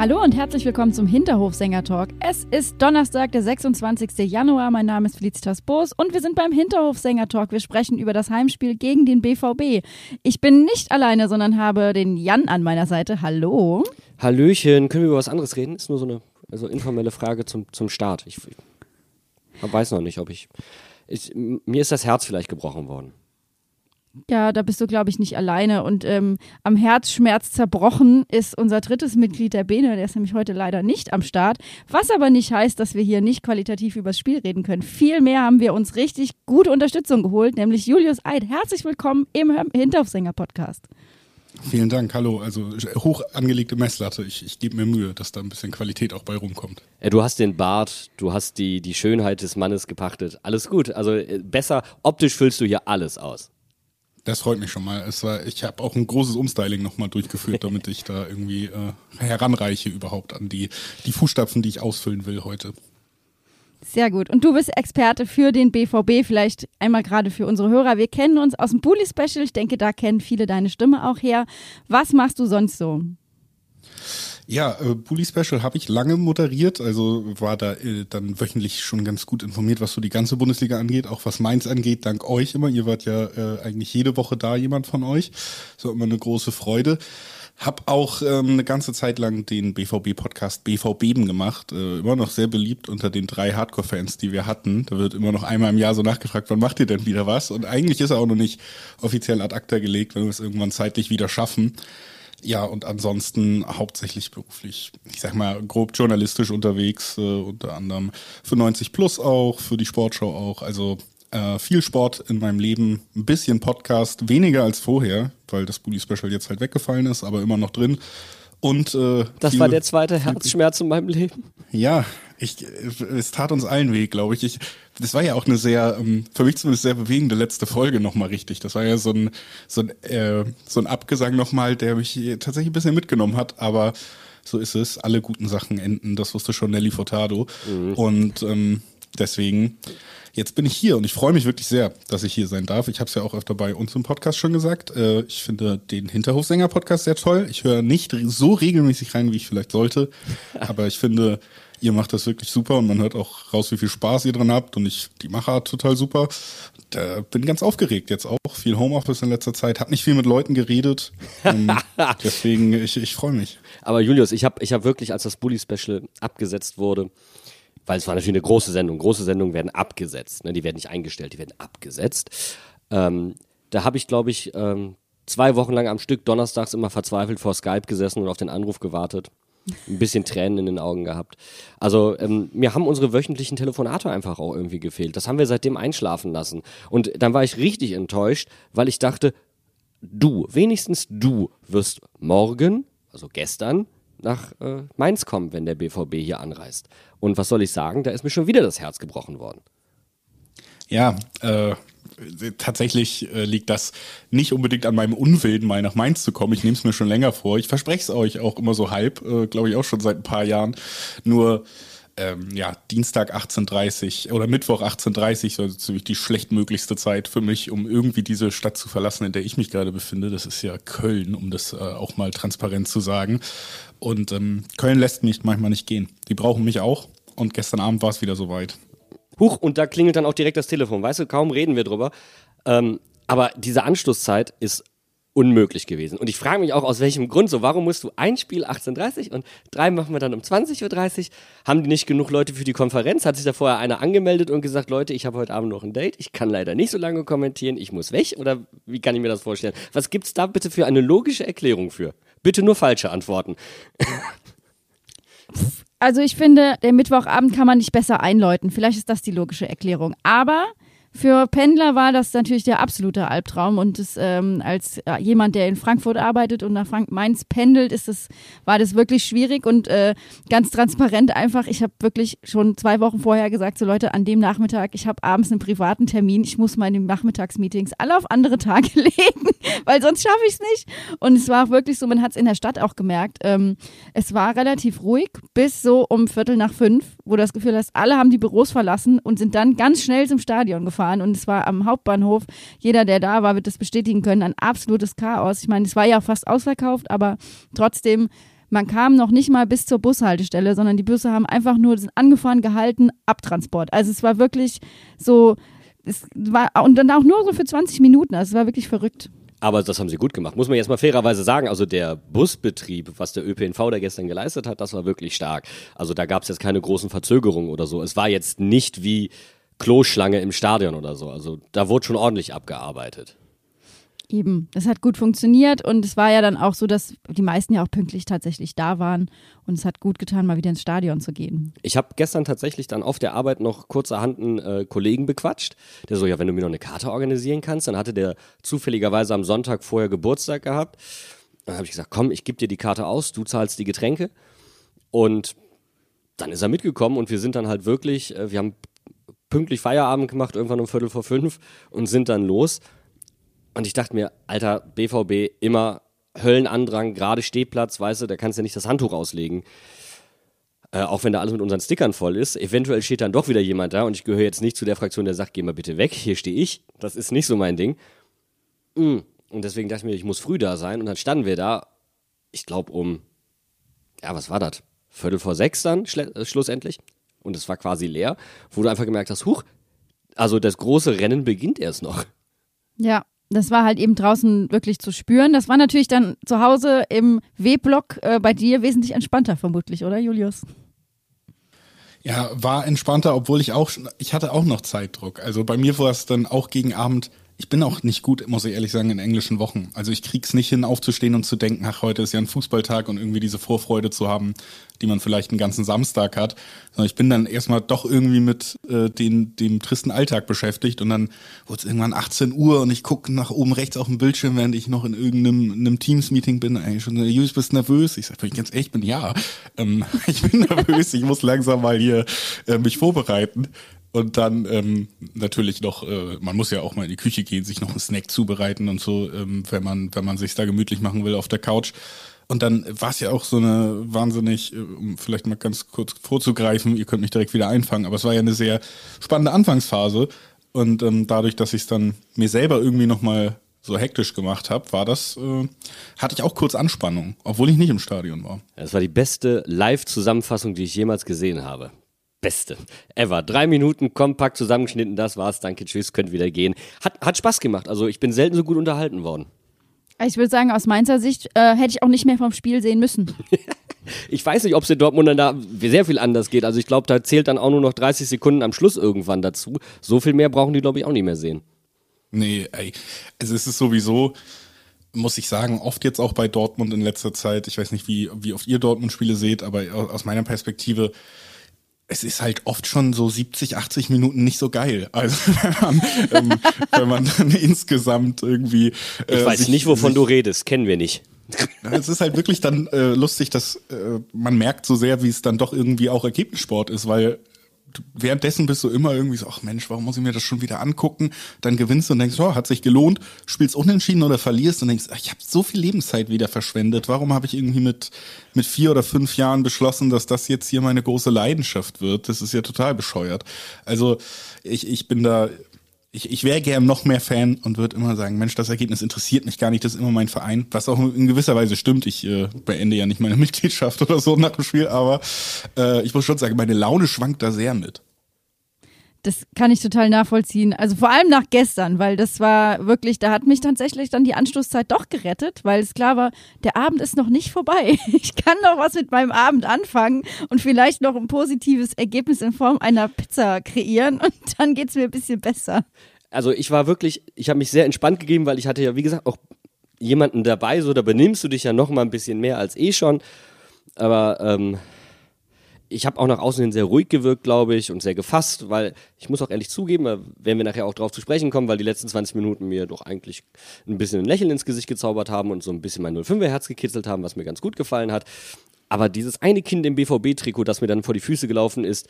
Hallo und herzlich willkommen zum Hinterhofsänger-Talk. Es ist Donnerstag, der 26. Januar. Mein Name ist Felicitas Boos und wir sind beim Hinterhofsänger-Talk. Wir sprechen über das Heimspiel gegen den BVB. Ich bin nicht alleine, sondern habe den Jan an meiner Seite. Hallo. Hallöchen. Können wir über was anderes reden? Ist nur so eine also informelle Frage zum, zum Start. Ich, ich weiß noch nicht, ob ich, ich. Mir ist das Herz vielleicht gebrochen worden. Ja, da bist du, glaube ich, nicht alleine. Und ähm, am Herzschmerz zerbrochen ist unser drittes Mitglied der Bene. Der ist nämlich heute leider nicht am Start. Was aber nicht heißt, dass wir hier nicht qualitativ übers Spiel reden können. Vielmehr haben wir uns richtig gute Unterstützung geholt, nämlich Julius Eid. Herzlich willkommen im Hinterhofsänger-Podcast. Vielen Dank, hallo. Also hoch angelegte Messlatte. Ich, ich gebe mir Mühe, dass da ein bisschen Qualität auch bei rumkommt. Ja, du hast den Bart, du hast die, die Schönheit des Mannes gepachtet. Alles gut. Also äh, besser, optisch füllst du hier alles aus. Das freut mich schon mal. Es war, ich habe auch ein großes Umstyling nochmal durchgeführt, damit ich da irgendwie äh, heranreiche überhaupt an die, die Fußstapfen, die ich ausfüllen will heute. Sehr gut. Und du bist Experte für den BVB, vielleicht einmal gerade für unsere Hörer. Wir kennen uns aus dem Bully Special. Ich denke, da kennen viele deine Stimme auch her. Was machst du sonst so? Ja, äh, Bully Special habe ich lange moderiert, also war da äh, dann wöchentlich schon ganz gut informiert, was so die ganze Bundesliga angeht, auch was Mainz angeht, dank euch immer. Ihr wart ja äh, eigentlich jede Woche da, jemand von euch. So immer eine große Freude. Hab auch ähm, eine ganze Zeit lang den BVB-Podcast BVB gemacht. Äh, immer noch sehr beliebt unter den drei Hardcore-Fans, die wir hatten. Da wird immer noch einmal im Jahr so nachgefragt, wann macht ihr denn wieder was? Und eigentlich ist er auch noch nicht offiziell ad acta gelegt, wenn wir es irgendwann zeitlich wieder schaffen. Ja, und ansonsten hauptsächlich beruflich, ich sag mal, grob journalistisch unterwegs, äh, unter anderem für 90 Plus auch, für die Sportschau auch. Also äh, viel Sport in meinem Leben, ein bisschen Podcast, weniger als vorher, weil das Bully Special jetzt halt weggefallen ist, aber immer noch drin. Und äh, das viel, war der zweite Herzschmerz in meinem Leben. Ja, ich, es tat uns allen weh, glaube ich. ich. Das war ja auch eine sehr, ähm, für mich zumindest sehr bewegende letzte Folge nochmal richtig. Das war ja so ein, so ein, äh, so ein Abgesang nochmal, der mich tatsächlich ein bisschen mitgenommen hat, aber so ist es. Alle guten Sachen enden, das wusste schon Nelly Furtado. Mhm. Und ähm, deswegen, jetzt bin ich hier und ich freue mich wirklich sehr, dass ich hier sein darf. Ich habe es ja auch öfter bei uns im Podcast schon gesagt. Äh, ich finde den Hinterhofsänger-Podcast sehr toll. Ich höre nicht so regelmäßig rein, wie ich vielleicht sollte, aber ich finde Ihr macht das wirklich super und man hört auch raus, wie viel Spaß ihr dran habt und ich die Macher total super. Da bin ganz aufgeregt jetzt auch. Viel Homeoffice in letzter Zeit, hab nicht viel mit Leuten geredet. Ähm, deswegen, ich, ich freue mich. Aber Julius, ich habe ich hab wirklich, als das Bully Special abgesetzt wurde, weil es war natürlich eine große Sendung. Große Sendungen werden abgesetzt. Ne? Die werden nicht eingestellt, die werden abgesetzt. Ähm, da habe ich, glaube ich, ähm, zwei Wochen lang am Stück donnerstags immer verzweifelt vor Skype gesessen und auf den Anruf gewartet ein bisschen Tränen in den Augen gehabt. Also ähm, mir haben unsere wöchentlichen Telefonate einfach auch irgendwie gefehlt. Das haben wir seitdem einschlafen lassen. Und dann war ich richtig enttäuscht, weil ich dachte, du, wenigstens du wirst morgen, also gestern, nach äh, Mainz kommen, wenn der BVB hier anreist. Und was soll ich sagen, da ist mir schon wieder das Herz gebrochen worden. Ja, äh, tatsächlich äh, liegt das nicht unbedingt an meinem Unwillen, mal nach Mainz zu kommen. Ich nehme es mir schon länger vor. Ich verspreche es euch auch immer so halb, äh, glaube ich auch schon seit ein paar Jahren. Nur ähm, ja, Dienstag 18.30 oder Mittwoch 18.30 so ziemlich die schlechtmöglichste Zeit für mich, um irgendwie diese Stadt zu verlassen, in der ich mich gerade befinde. Das ist ja Köln, um das äh, auch mal transparent zu sagen. Und ähm, Köln lässt mich manchmal nicht gehen. Die brauchen mich auch. Und gestern Abend war es wieder soweit. Huch, und da klingelt dann auch direkt das Telefon. Weißt du, kaum reden wir drüber. Ähm, aber diese Anschlusszeit ist unmöglich gewesen. Und ich frage mich auch, aus welchem Grund so. Warum musst du ein Spiel 18.30 und drei machen wir dann um 20.30 Uhr? Haben die nicht genug Leute für die Konferenz? Hat sich da vorher einer angemeldet und gesagt, Leute, ich habe heute Abend noch ein Date, ich kann leider nicht so lange kommentieren, ich muss weg? Oder wie kann ich mir das vorstellen? Was gibt es da bitte für eine logische Erklärung für? Bitte nur falsche Antworten. Also ich finde, der Mittwochabend kann man nicht besser einläuten. Vielleicht ist das die logische Erklärung. Aber Für Pendler war das natürlich der absolute Albtraum und das, ähm, als äh, jemand, der in Frankfurt arbeitet und nach Frank Mainz pendelt, ist das, war das wirklich schwierig und äh, ganz transparent einfach. Ich habe wirklich schon zwei Wochen vorher gesagt, so Leute, an dem Nachmittag, ich habe abends einen privaten Termin, ich muss meine Nachmittagsmeetings alle auf andere Tage legen, weil sonst schaffe ich es nicht. Und es war auch wirklich so, man hat es in der Stadt auch gemerkt. Ähm, es war relativ ruhig bis so um Viertel nach fünf, wo das Gefühl hast, alle haben die Büros verlassen und sind dann ganz schnell zum Stadion gefahren gefahren und es war am Hauptbahnhof, jeder, der da war, wird das bestätigen können, ein absolutes Chaos. Ich meine, es war ja fast ausverkauft, aber trotzdem, man kam noch nicht mal bis zur Bushaltestelle, sondern die Busse haben einfach nur angefahren, gehalten, Abtransport. Also es war wirklich so, es war, und dann auch nur so für 20 Minuten, also es war wirklich verrückt. Aber das haben sie gut gemacht. Muss man jetzt mal fairerweise sagen. Also der Busbetrieb, was der ÖPNV da gestern geleistet hat, das war wirklich stark. Also da gab es jetzt keine großen Verzögerungen oder so. Es war jetzt nicht wie Kloschlange im Stadion oder so. Also da wurde schon ordentlich abgearbeitet. Eben, das hat gut funktioniert und es war ja dann auch so, dass die meisten ja auch pünktlich tatsächlich da waren und es hat gut getan, mal wieder ins Stadion zu gehen. Ich habe gestern tatsächlich dann auf der Arbeit noch kurzerhand einen äh, Kollegen bequatscht, der so, ja, wenn du mir noch eine Karte organisieren kannst, dann hatte der zufälligerweise am Sonntag vorher Geburtstag gehabt. Dann habe ich gesagt, komm, ich gebe dir die Karte aus, du zahlst die Getränke und dann ist er mitgekommen und wir sind dann halt wirklich, äh, wir haben pünktlich Feierabend gemacht, irgendwann um Viertel vor fünf und sind dann los. Und ich dachte mir, alter, BVB, immer Höllenandrang, gerade Stehplatz, weißt du, da kannst du ja nicht das Handtuch auslegen. Äh, auch wenn da alles mit unseren Stickern voll ist. Eventuell steht dann doch wieder jemand da und ich gehöre jetzt nicht zu der Fraktion, der sagt, geh mal bitte weg, hier stehe ich. Das ist nicht so mein Ding. Mm. Und deswegen dachte ich mir, ich muss früh da sein. Und dann standen wir da, ich glaube um, ja, was war das? Viertel vor sechs dann, äh, schlussendlich und es war quasi leer, wo du einfach gemerkt hast, huch, also das große Rennen beginnt erst noch. Ja, das war halt eben draußen wirklich zu spüren. Das war natürlich dann zu Hause im W-Block äh, bei dir wesentlich entspannter vermutlich, oder Julius? Ja, war entspannter, obwohl ich auch, ich hatte auch noch Zeitdruck. Also bei mir war es dann auch gegen Abend ich bin auch nicht gut, muss ich ehrlich sagen, in englischen Wochen. Also ich krieg's nicht hin, aufzustehen und zu denken, ach, heute ist ja ein Fußballtag und irgendwie diese Vorfreude zu haben, die man vielleicht einen ganzen Samstag hat. Sondern ich bin dann erstmal doch irgendwie mit äh, den, dem tristen Alltag beschäftigt und dann wurde es irgendwann 18 Uhr und ich gucke nach oben rechts auf dem Bildschirm, während ich noch in irgendeinem einem Teams-Meeting bin. Eigentlich schon, Julius, bist nervös? Ich sage, ganz ehrlich, ich bin ja. Ähm, ich bin nervös, ich muss langsam mal hier äh, mich vorbereiten. Und dann ähm, natürlich noch, äh, man muss ja auch mal in die Küche gehen, sich noch einen Snack zubereiten und so, ähm, wenn man, wenn man sich da gemütlich machen will auf der Couch. Und dann war es ja auch so eine wahnsinnig, äh, um vielleicht mal ganz kurz vorzugreifen, ihr könnt mich direkt wieder einfangen, aber es war ja eine sehr spannende Anfangsphase. Und ähm, dadurch, dass ich es dann mir selber irgendwie nochmal so hektisch gemacht habe, war das, äh, hatte ich auch kurz Anspannung, obwohl ich nicht im Stadion war. Das war die beste Live-Zusammenfassung, die ich jemals gesehen habe. Beste ever. Drei Minuten kompakt zusammengeschnitten, das war's. Danke, tschüss, könnt wieder gehen. Hat, hat Spaß gemacht. Also ich bin selten so gut unterhalten worden. Ich würde sagen, aus Mainzer Sicht äh, hätte ich auch nicht mehr vom Spiel sehen müssen. ich weiß nicht, ob es in Dortmund dann da sehr viel anders geht. Also ich glaube, da zählt dann auch nur noch 30 Sekunden am Schluss irgendwann dazu. So viel mehr brauchen die, glaube ich, auch nicht mehr sehen. Nee, ey. Also es ist sowieso, muss ich sagen, oft jetzt auch bei Dortmund in letzter Zeit, ich weiß nicht, wie, wie oft ihr Dortmund-Spiele seht, aber aus meiner Perspektive es ist halt oft schon so 70, 80 Minuten nicht so geil. Also wenn man, ähm, wenn man dann insgesamt irgendwie. Äh, ich weiß sich, nicht, wovon sich, du redest, kennen wir nicht. Es ist halt wirklich dann äh, lustig, dass äh, man merkt so sehr, wie es dann doch irgendwie auch Ergebnissport ist, weil währenddessen bist du immer irgendwie so, ach Mensch, warum muss ich mir das schon wieder angucken? Dann gewinnst du und denkst, oh, hat sich gelohnt, spielst unentschieden oder verlierst und denkst, ach, ich habe so viel Lebenszeit wieder verschwendet. Warum habe ich irgendwie mit, mit vier oder fünf Jahren beschlossen, dass das jetzt hier meine große Leidenschaft wird? Das ist ja total bescheuert. Also ich, ich bin da ich, ich wäre gern noch mehr Fan und würde immer sagen, Mensch, das Ergebnis interessiert mich gar nicht, das ist immer mein Verein, was auch in gewisser Weise stimmt. Ich äh, beende ja nicht meine Mitgliedschaft oder so nach dem Spiel, aber äh, ich muss schon sagen, meine Laune schwankt da sehr mit. Das kann ich total nachvollziehen. Also vor allem nach gestern, weil das war wirklich, da hat mich tatsächlich dann die Anstoßzeit doch gerettet, weil es klar war, der Abend ist noch nicht vorbei. Ich kann noch was mit meinem Abend anfangen und vielleicht noch ein positives Ergebnis in Form einer Pizza kreieren und dann geht es mir ein bisschen besser. Also ich war wirklich, ich habe mich sehr entspannt gegeben, weil ich hatte ja, wie gesagt, auch jemanden dabei, so da benimmst du dich ja noch mal ein bisschen mehr als eh schon. Aber ähm, ich habe auch nach außen hin sehr ruhig gewirkt, glaube ich, und sehr gefasst, weil ich muss auch ehrlich zugeben, werden wir nachher auch drauf zu sprechen kommen, weil die letzten 20 Minuten mir doch eigentlich ein bisschen ein Lächeln ins Gesicht gezaubert haben und so ein bisschen mein 05er Herz gekitzelt haben, was mir ganz gut gefallen hat. Aber dieses eine Kind im BVB-Trikot, das mir dann vor die Füße gelaufen ist,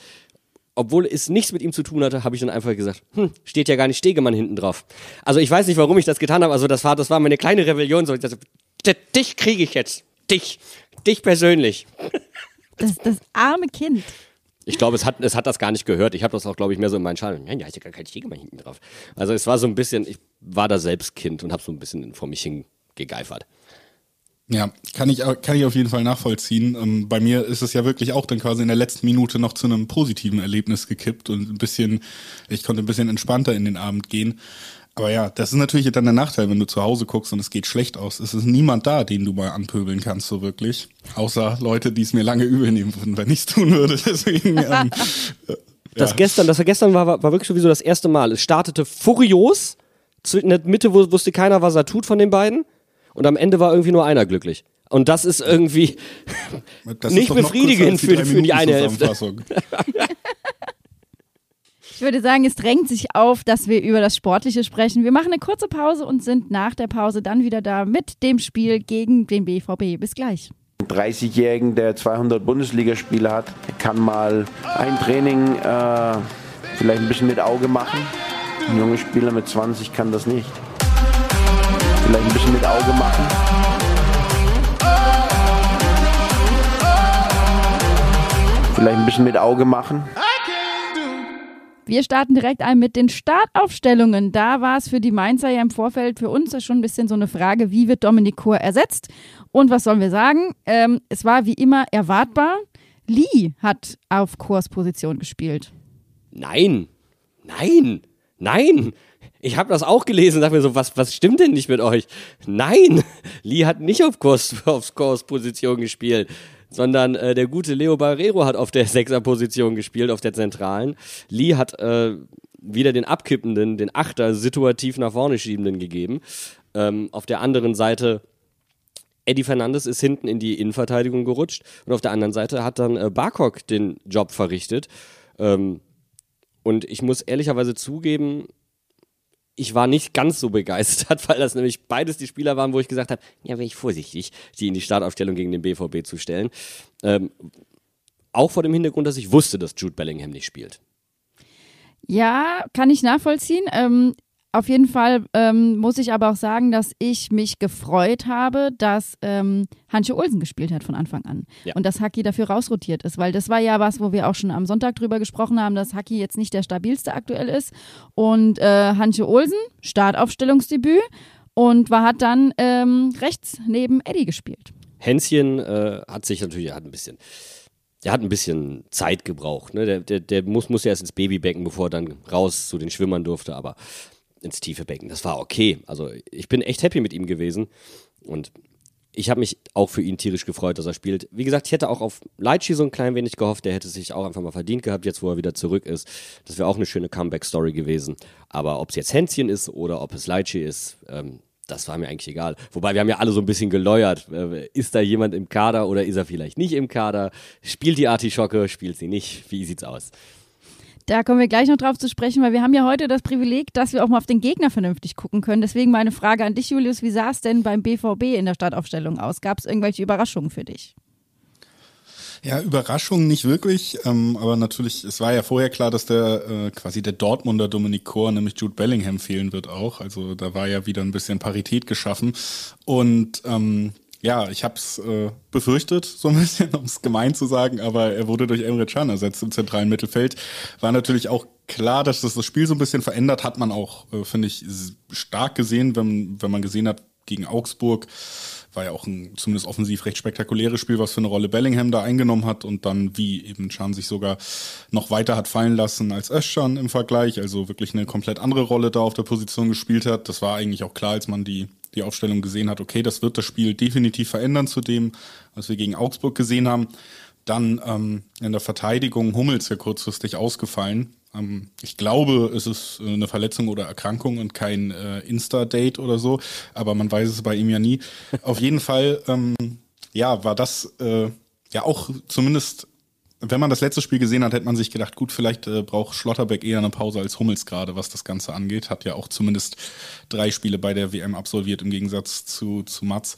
obwohl es nichts mit ihm zu tun hatte, habe ich dann einfach gesagt, hm, steht ja gar nicht Stegemann hinten drauf. Also ich weiß nicht, warum ich das getan habe. Also das war, das war meine kleine Rebellion. So, ich dachte, dich kriege ich jetzt. Dich. Dich persönlich. Das, das arme Kind. Ich glaube, es hat, es hat das gar nicht gehört. Ich habe das auch, glaube ich, mehr so in meinen Schalen. Ja, ist ja gar kein Stegemann hinten drauf. Also es war so ein bisschen, ich war da selbst Kind und habe so ein bisschen vor mich hingegeifert. Ja, kann ich, kann ich auf jeden Fall nachvollziehen. Ähm, bei mir ist es ja wirklich auch dann quasi in der letzten Minute noch zu einem positiven Erlebnis gekippt und ein bisschen, ich konnte ein bisschen entspannter in den Abend gehen. Aber ja, das ist natürlich dann der Nachteil, wenn du zu Hause guckst und es geht schlecht aus. Es ist niemand da, den du mal anpöbeln kannst, so wirklich. Außer Leute, die es mir lange übel nehmen würden, wenn ich es tun würde. Deswegen, ähm, äh, Das gestern, das war gestern war, war wirklich sowieso das erste Mal. Es startete furios. In der Mitte wusste keiner, was er tut von den beiden. Und am Ende war irgendwie nur einer glücklich. Und das ist irgendwie das nicht ist befriedigend für, für die eine Hälfte. Ich würde sagen, es drängt sich auf, dass wir über das Sportliche sprechen. Wir machen eine kurze Pause und sind nach der Pause dann wieder da mit dem Spiel gegen den BVB. Bis gleich. 30-Jährigen, der 200 Bundesligaspiele hat, kann mal ein Training äh, vielleicht ein bisschen mit Auge machen. Ein junger Spieler mit 20 kann das nicht. Vielleicht ein bisschen mit Auge machen. Vielleicht ein bisschen mit Auge machen. Wir starten direkt ein mit den Startaufstellungen. Da war es für die Mainzer ja im Vorfeld für uns schon ein bisschen so eine Frage, wie wird Dominik Kor ersetzt? Und was sollen wir sagen? Ähm, es war wie immer erwartbar. Lee hat auf Kors Position gespielt. Nein, nein, nein. Ich habe das auch gelesen und dachte mir so, was, was stimmt denn nicht mit euch? Nein, Lee hat nicht auf Kurs, auf Kurs Position gespielt, sondern äh, der gute Leo Barrero hat auf der Sechser-Position gespielt, auf der zentralen. Lee hat äh, wieder den abkippenden, den Achter situativ nach vorne schiebenden gegeben. Ähm, auf der anderen Seite Eddie Fernandes ist hinten in die Innenverteidigung gerutscht und auf der anderen Seite hat dann äh, Barkok den Job verrichtet. Ähm, und ich muss ehrlicherweise zugeben, ich war nicht ganz so begeistert, weil das nämlich beides die Spieler waren, wo ich gesagt habe, ja, wäre ich vorsichtig, die in die Startaufstellung gegen den BVB zu stellen. Ähm, auch vor dem Hintergrund, dass ich wusste, dass Jude Bellingham nicht spielt. Ja, kann ich nachvollziehen. Ähm, auf jeden Fall ähm, muss ich aber auch sagen, dass ich mich gefreut habe, dass ähm, Hansche Olsen gespielt hat von Anfang an. Ja. Und dass Haki dafür rausrotiert ist, weil das war ja was, wo wir auch schon am Sonntag drüber gesprochen haben, dass Haki jetzt nicht der stabilste aktuell ist. Und äh, Hansche Olsen, Startaufstellungsdebüt und war hat dann ähm, rechts neben Eddie gespielt. Hänschen äh, hat sich natürlich, hat ein bisschen, der hat ein bisschen Zeit gebraucht. Ne? Der, der, der muss, muss ja erst ins Babybecken, bevor er dann raus zu den Schwimmern durfte, aber ins tiefe Becken. Das war okay. Also ich bin echt happy mit ihm gewesen und ich habe mich auch für ihn tierisch gefreut, dass er spielt. Wie gesagt, ich hätte auch auf Leitchi so ein klein wenig gehofft, der hätte sich auch einfach mal verdient gehabt, jetzt wo er wieder zurück ist. Das wäre auch eine schöne Comeback-Story gewesen. Aber ob es jetzt Hänschen ist oder ob es Leitchi ist, ähm, das war mir eigentlich egal. Wobei wir haben ja alle so ein bisschen geläuert. Äh, Ist da jemand im Kader oder ist er vielleicht nicht im Kader? Spielt die Artischocke, spielt sie nicht? Wie sieht's aus? Da kommen wir gleich noch drauf zu sprechen, weil wir haben ja heute das Privileg, dass wir auch mal auf den Gegner vernünftig gucken können. Deswegen meine Frage an dich, Julius, wie sah es denn beim BVB in der Startaufstellung aus? Gab es irgendwelche Überraschungen für dich? Ja, Überraschung nicht wirklich, ähm, aber natürlich, es war ja vorher klar, dass der äh, quasi der Dortmunder Dominik Kor, nämlich Jude Bellingham, fehlen wird auch. Also da war ja wieder ein bisschen Parität geschaffen. Und ähm, ja, ich habe es äh, befürchtet, so ein bisschen, um es gemein zu sagen, aber er wurde durch Emre Can ersetzt im zentralen Mittelfeld. War natürlich auch klar, dass das das Spiel so ein bisschen verändert, hat man auch, äh, finde ich, stark gesehen, wenn, wenn man gesehen hat, gegen Augsburg war ja auch ein zumindest offensiv recht spektakuläres Spiel, was für eine Rolle Bellingham da eingenommen hat und dann wie eben Can sich sogar noch weiter hat fallen lassen als Özcan im Vergleich, also wirklich eine komplett andere Rolle da auf der Position gespielt hat. Das war eigentlich auch klar, als man die die Aufstellung gesehen hat, okay, das wird das Spiel definitiv verändern zu dem, was wir gegen Augsburg gesehen haben. Dann ähm, in der Verteidigung Hummels ja kurzfristig ausgefallen. Ähm, ich glaube, es ist äh, eine Verletzung oder Erkrankung und kein äh, Insta-Date oder so, aber man weiß es bei ihm ja nie. Auf jeden Fall, ähm, ja, war das äh, ja auch zumindest wenn man das letzte Spiel gesehen hat, hätte man sich gedacht, gut, vielleicht äh, braucht Schlotterbeck eher eine Pause als Hummels gerade, was das Ganze angeht. Hat ja auch zumindest drei Spiele bei der WM absolviert im Gegensatz zu, zu Mats.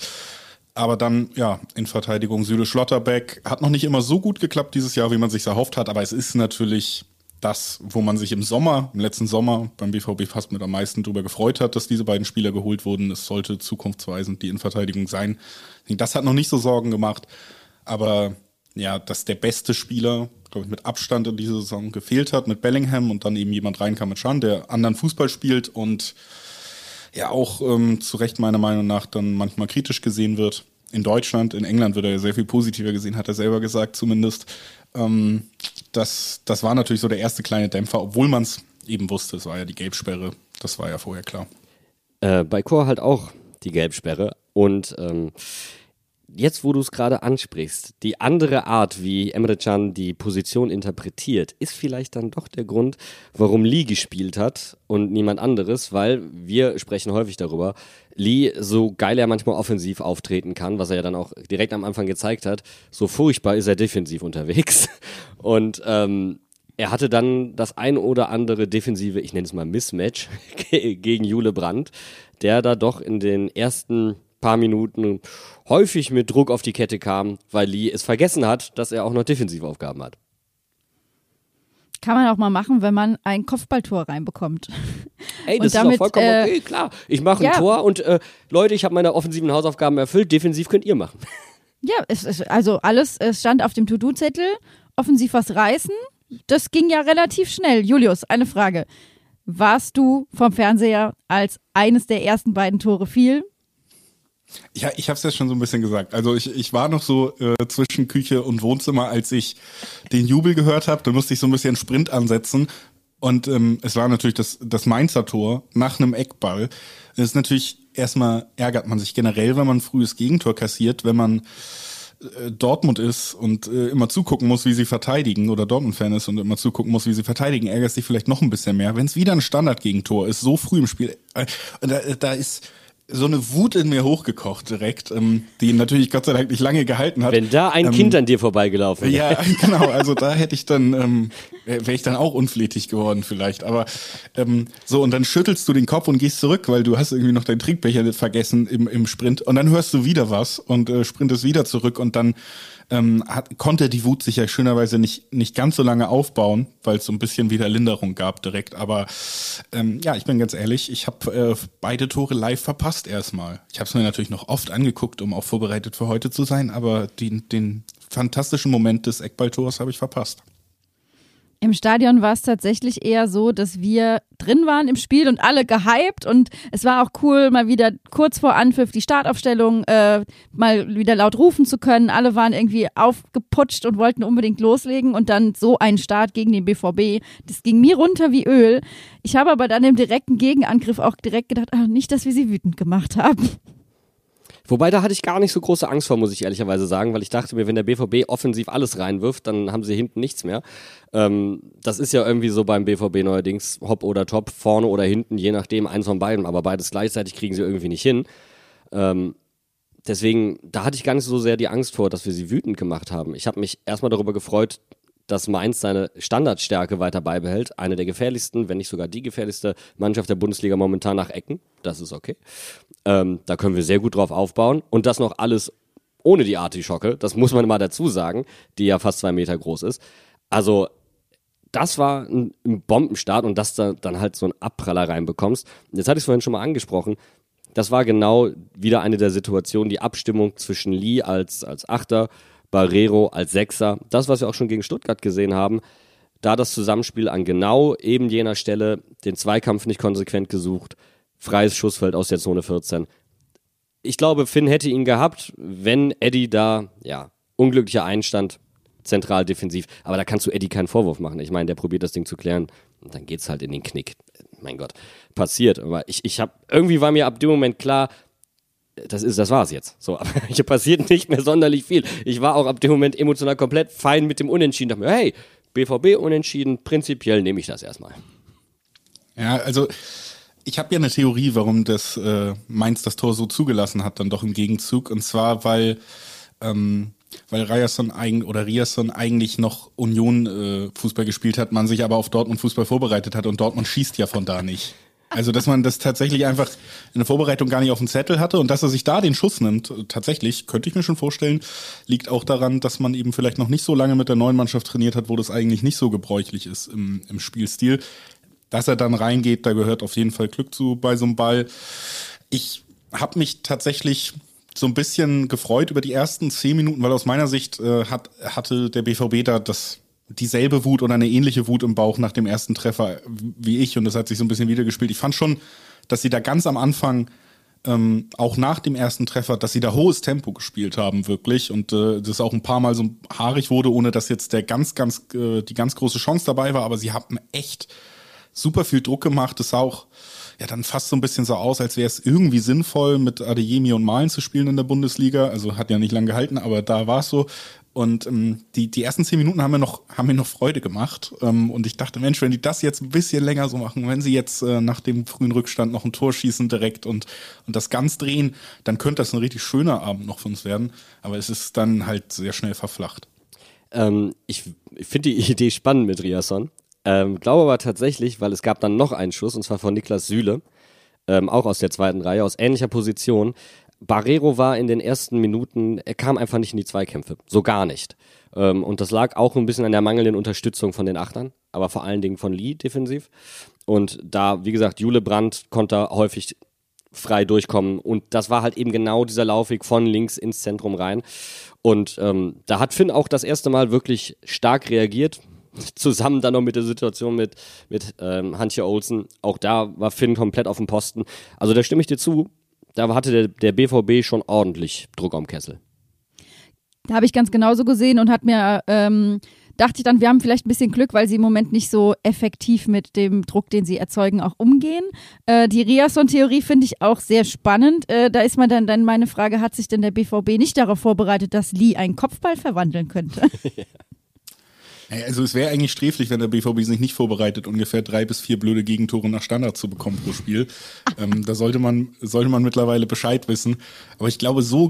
Aber dann, ja, in Verteidigung Süle Schlotterbeck hat noch nicht immer so gut geklappt dieses Jahr, wie man sich erhofft hat, aber es ist natürlich das, wo man sich im Sommer, im letzten Sommer beim BVB fast mit am meisten drüber gefreut hat, dass diese beiden Spieler geholt wurden. Es sollte zukunftsweisend die Innenverteidigung sein. Das hat noch nicht so Sorgen gemacht, aber ja, dass der beste Spieler, glaube ich, mit Abstand in dieser Saison gefehlt hat, mit Bellingham und dann eben jemand reinkam mit Schan, der anderen Fußball spielt und ja auch ähm, zu Recht meiner Meinung nach dann manchmal kritisch gesehen wird. In Deutschland, in England wird er ja sehr viel positiver gesehen, hat er selber gesagt zumindest. Ähm, das, das war natürlich so der erste kleine Dämpfer, obwohl man es eben wusste, es war ja die Gelbsperre, das war ja vorher klar. Äh, bei Chor halt auch die Gelbsperre und ähm, jetzt, wo du es gerade ansprichst, die andere Art, wie Emre Can die Position interpretiert, ist vielleicht dann doch der Grund, warum Lee gespielt hat und niemand anderes, weil wir sprechen häufig darüber, Lee, so geil er manchmal offensiv auftreten kann, was er ja dann auch direkt am Anfang gezeigt hat, so furchtbar ist er defensiv unterwegs. Und ähm, er hatte dann das ein oder andere defensive, ich nenne es mal Mismatch, gegen Jule Brandt, der da doch in den ersten paar Minuten häufig mit Druck auf die Kette kam, weil Lee es vergessen hat, dass er auch noch Defensivaufgaben hat. Kann man auch mal machen, wenn man ein Kopfballtor reinbekommt. Ey, das damit, ist doch vollkommen äh, okay, klar. Ich mache ein ja. Tor und äh, Leute, ich habe meine offensiven Hausaufgaben erfüllt, defensiv könnt ihr machen. Ja, es, es, also alles es stand auf dem To-Do-Zettel, offensiv was reißen, das ging ja relativ schnell. Julius, eine Frage. Warst du vom Fernseher, als eines der ersten beiden Tore fiel? Ja, ich habe es ja schon so ein bisschen gesagt. Also ich, ich war noch so äh, zwischen Küche und Wohnzimmer, als ich den Jubel gehört habe. Da musste ich so ein bisschen Sprint ansetzen. Und ähm, es war natürlich das, das Mainzer Tor nach einem Eckball. Es ist natürlich, erstmal ärgert man sich generell, wenn man ein frühes Gegentor kassiert, wenn man äh, Dortmund ist und äh, immer zugucken muss, wie sie verteidigen, oder Dortmund-Fan ist und immer zugucken muss, wie sie verteidigen, ärgert sich vielleicht noch ein bisschen mehr. Wenn es wieder ein Standard-Gegentor ist, so früh im Spiel, äh, da, da ist so eine Wut in mir hochgekocht direkt, ähm, die natürlich Gott sei Dank nicht lange gehalten hat. Wenn da ein ähm, Kind an dir vorbeigelaufen wäre. Ja, genau. Also da hätte ich dann, ähm, wäre ich dann auch unflätig geworden vielleicht. Aber ähm, so, und dann schüttelst du den Kopf und gehst zurück, weil du hast irgendwie noch deinen Trinkbecher vergessen im, im Sprint. Und dann hörst du wieder was und äh, sprintest wieder zurück und dann ähm, hat, konnte die Wut sich ja schönerweise nicht, nicht ganz so lange aufbauen, weil es so ein bisschen wieder Linderung gab direkt. Aber ähm, ja, ich bin ganz ehrlich, ich habe äh, beide Tore live verpasst erstmal. Ich habe es mir natürlich noch oft angeguckt, um auch vorbereitet für heute zu sein, aber den, den fantastischen Moment des Eckballtors habe ich verpasst. Im Stadion war es tatsächlich eher so, dass wir drin waren im Spiel und alle gehypt und es war auch cool, mal wieder kurz vor Anpfiff die Startaufstellung äh, mal wieder laut rufen zu können. Alle waren irgendwie aufgeputscht und wollten unbedingt loslegen und dann so ein Start gegen den BVB. Das ging mir runter wie Öl. Ich habe aber dann im direkten Gegenangriff auch direkt gedacht, ach, nicht, dass wir sie wütend gemacht haben. Wobei da hatte ich gar nicht so große Angst vor, muss ich ehrlicherweise sagen, weil ich dachte mir, wenn der BVB offensiv alles reinwirft, dann haben sie hinten nichts mehr. Ähm, das ist ja irgendwie so beim BVB neuerdings, hopp oder top, vorne oder hinten, je nachdem, eins von beiden, aber beides gleichzeitig kriegen sie irgendwie nicht hin. Ähm, deswegen, da hatte ich gar nicht so sehr die Angst vor, dass wir sie wütend gemacht haben. Ich habe mich erstmal darüber gefreut, dass Mainz seine Standardstärke weiter beibehält. Eine der gefährlichsten, wenn nicht sogar die gefährlichste Mannschaft der Bundesliga momentan nach Ecken. Das ist okay. Ähm, da können wir sehr gut drauf aufbauen. Und das noch alles ohne die Artischocke. Das muss man mal dazu sagen, die ja fast zwei Meter groß ist. Also, das war ein, Bombenstart und dass du dann halt so einen Abpraller reinbekommst. Jetzt hatte ich es vorhin schon mal angesprochen. Das war genau wieder eine der Situationen, die Abstimmung zwischen Lee als, als Achter Barrero als Sechser. Das, was wir auch schon gegen Stuttgart gesehen haben, da das Zusammenspiel an genau eben jener Stelle, den Zweikampf nicht konsequent gesucht, freies Schussfeld aus der Zone 14. Ich glaube, Finn hätte ihn gehabt, wenn Eddie da, ja, unglücklicher Einstand, zentral defensiv. Aber da kannst du Eddie keinen Vorwurf machen. Ich meine, der probiert das Ding zu klären und dann geht's halt in den Knick. Mein Gott, passiert. Aber ich, ich habe irgendwie war mir ab dem Moment klar, das ist, das war's jetzt. So, aber hier passiert nicht mehr sonderlich viel. Ich war auch ab dem Moment emotional komplett fein mit dem Unentschieden. Dachte mir, hey, BVB unentschieden, prinzipiell nehme ich das erstmal. Ja, also ich habe ja eine Theorie, warum das äh, Mainz das Tor so zugelassen hat, dann doch im Gegenzug. Und zwar, weil ähm, weil Ryerson eigen, oder Ryerson eigentlich noch Union äh, Fußball gespielt hat, man sich aber auf Dortmund Fußball vorbereitet hat und Dortmund schießt ja von da nicht. Also, dass man das tatsächlich einfach in der Vorbereitung gar nicht auf dem Zettel hatte und dass er sich da den Schuss nimmt, tatsächlich, könnte ich mir schon vorstellen, liegt auch daran, dass man eben vielleicht noch nicht so lange mit der neuen Mannschaft trainiert hat, wo das eigentlich nicht so gebräuchlich ist im, im Spielstil. Dass er dann reingeht, da gehört auf jeden Fall Glück zu bei so einem Ball. Ich habe mich tatsächlich so ein bisschen gefreut über die ersten zehn Minuten, weil aus meiner Sicht äh, hat, hatte der BVB da das dieselbe Wut oder eine ähnliche Wut im Bauch nach dem ersten Treffer wie ich und das hat sich so ein bisschen wiedergespielt. Ich fand schon, dass sie da ganz am Anfang ähm, auch nach dem ersten Treffer, dass sie da hohes Tempo gespielt haben, wirklich. Und äh, das auch ein paar Mal so haarig wurde, ohne dass jetzt der ganz, ganz, äh, die ganz große Chance dabei war. Aber sie haben echt super viel Druck gemacht. Das sah auch ja dann fast so ein bisschen so aus, als wäre es irgendwie sinnvoll, mit Adeyemi und Malen zu spielen in der Bundesliga. Also hat ja nicht lange gehalten, aber da war es so. Und ähm, die, die ersten zehn Minuten haben mir noch, haben mir noch Freude gemacht. Ähm, und ich dachte, Mensch, wenn die das jetzt ein bisschen länger so machen, wenn sie jetzt äh, nach dem frühen Rückstand noch ein Tor schießen direkt und, und das ganz drehen, dann könnte das ein richtig schöner Abend noch für uns werden. Aber es ist dann halt sehr schnell verflacht. Ähm, ich ich finde die Idee spannend mit Riasson. Ähm, glaube aber tatsächlich, weil es gab dann noch einen Schuss, und zwar von Niklas Süle, ähm, auch aus der zweiten Reihe, aus ähnlicher Position. Barrero war in den ersten Minuten, er kam einfach nicht in die Zweikämpfe, so gar nicht. Ähm, und das lag auch ein bisschen an der mangelnden Unterstützung von den Achtern, aber vor allen Dingen von Lee defensiv. Und da, wie gesagt, Jule Brandt konnte häufig frei durchkommen. Und das war halt eben genau dieser Laufweg von links ins Zentrum rein. Und ähm, da hat Finn auch das erste Mal wirklich stark reagiert. Zusammen dann noch mit der Situation mit, mit ähm, Hantje Olsen. Auch da war Finn komplett auf dem Posten. Also da stimme ich dir zu da hatte der, der BVB schon ordentlich Druck am Kessel. Da habe ich ganz genauso gesehen und hat mir, ähm, dachte ich dann, wir haben vielleicht ein bisschen Glück, weil sie im Moment nicht so effektiv mit dem Druck, den sie erzeugen, auch umgehen. Äh, die Riasson-Theorie finde ich auch sehr spannend. Äh, da ist man dann, dann meine Frage, hat sich denn der BVB nicht darauf vorbereitet, dass Lee einen Kopfball verwandeln könnte? Also es wäre eigentlich sträflich, wenn der BVB sich nicht vorbereitet, ungefähr drei bis vier blöde Gegentore nach Standard zu bekommen pro Spiel. ähm, da sollte man, sollte man mittlerweile Bescheid wissen. Aber ich glaube, so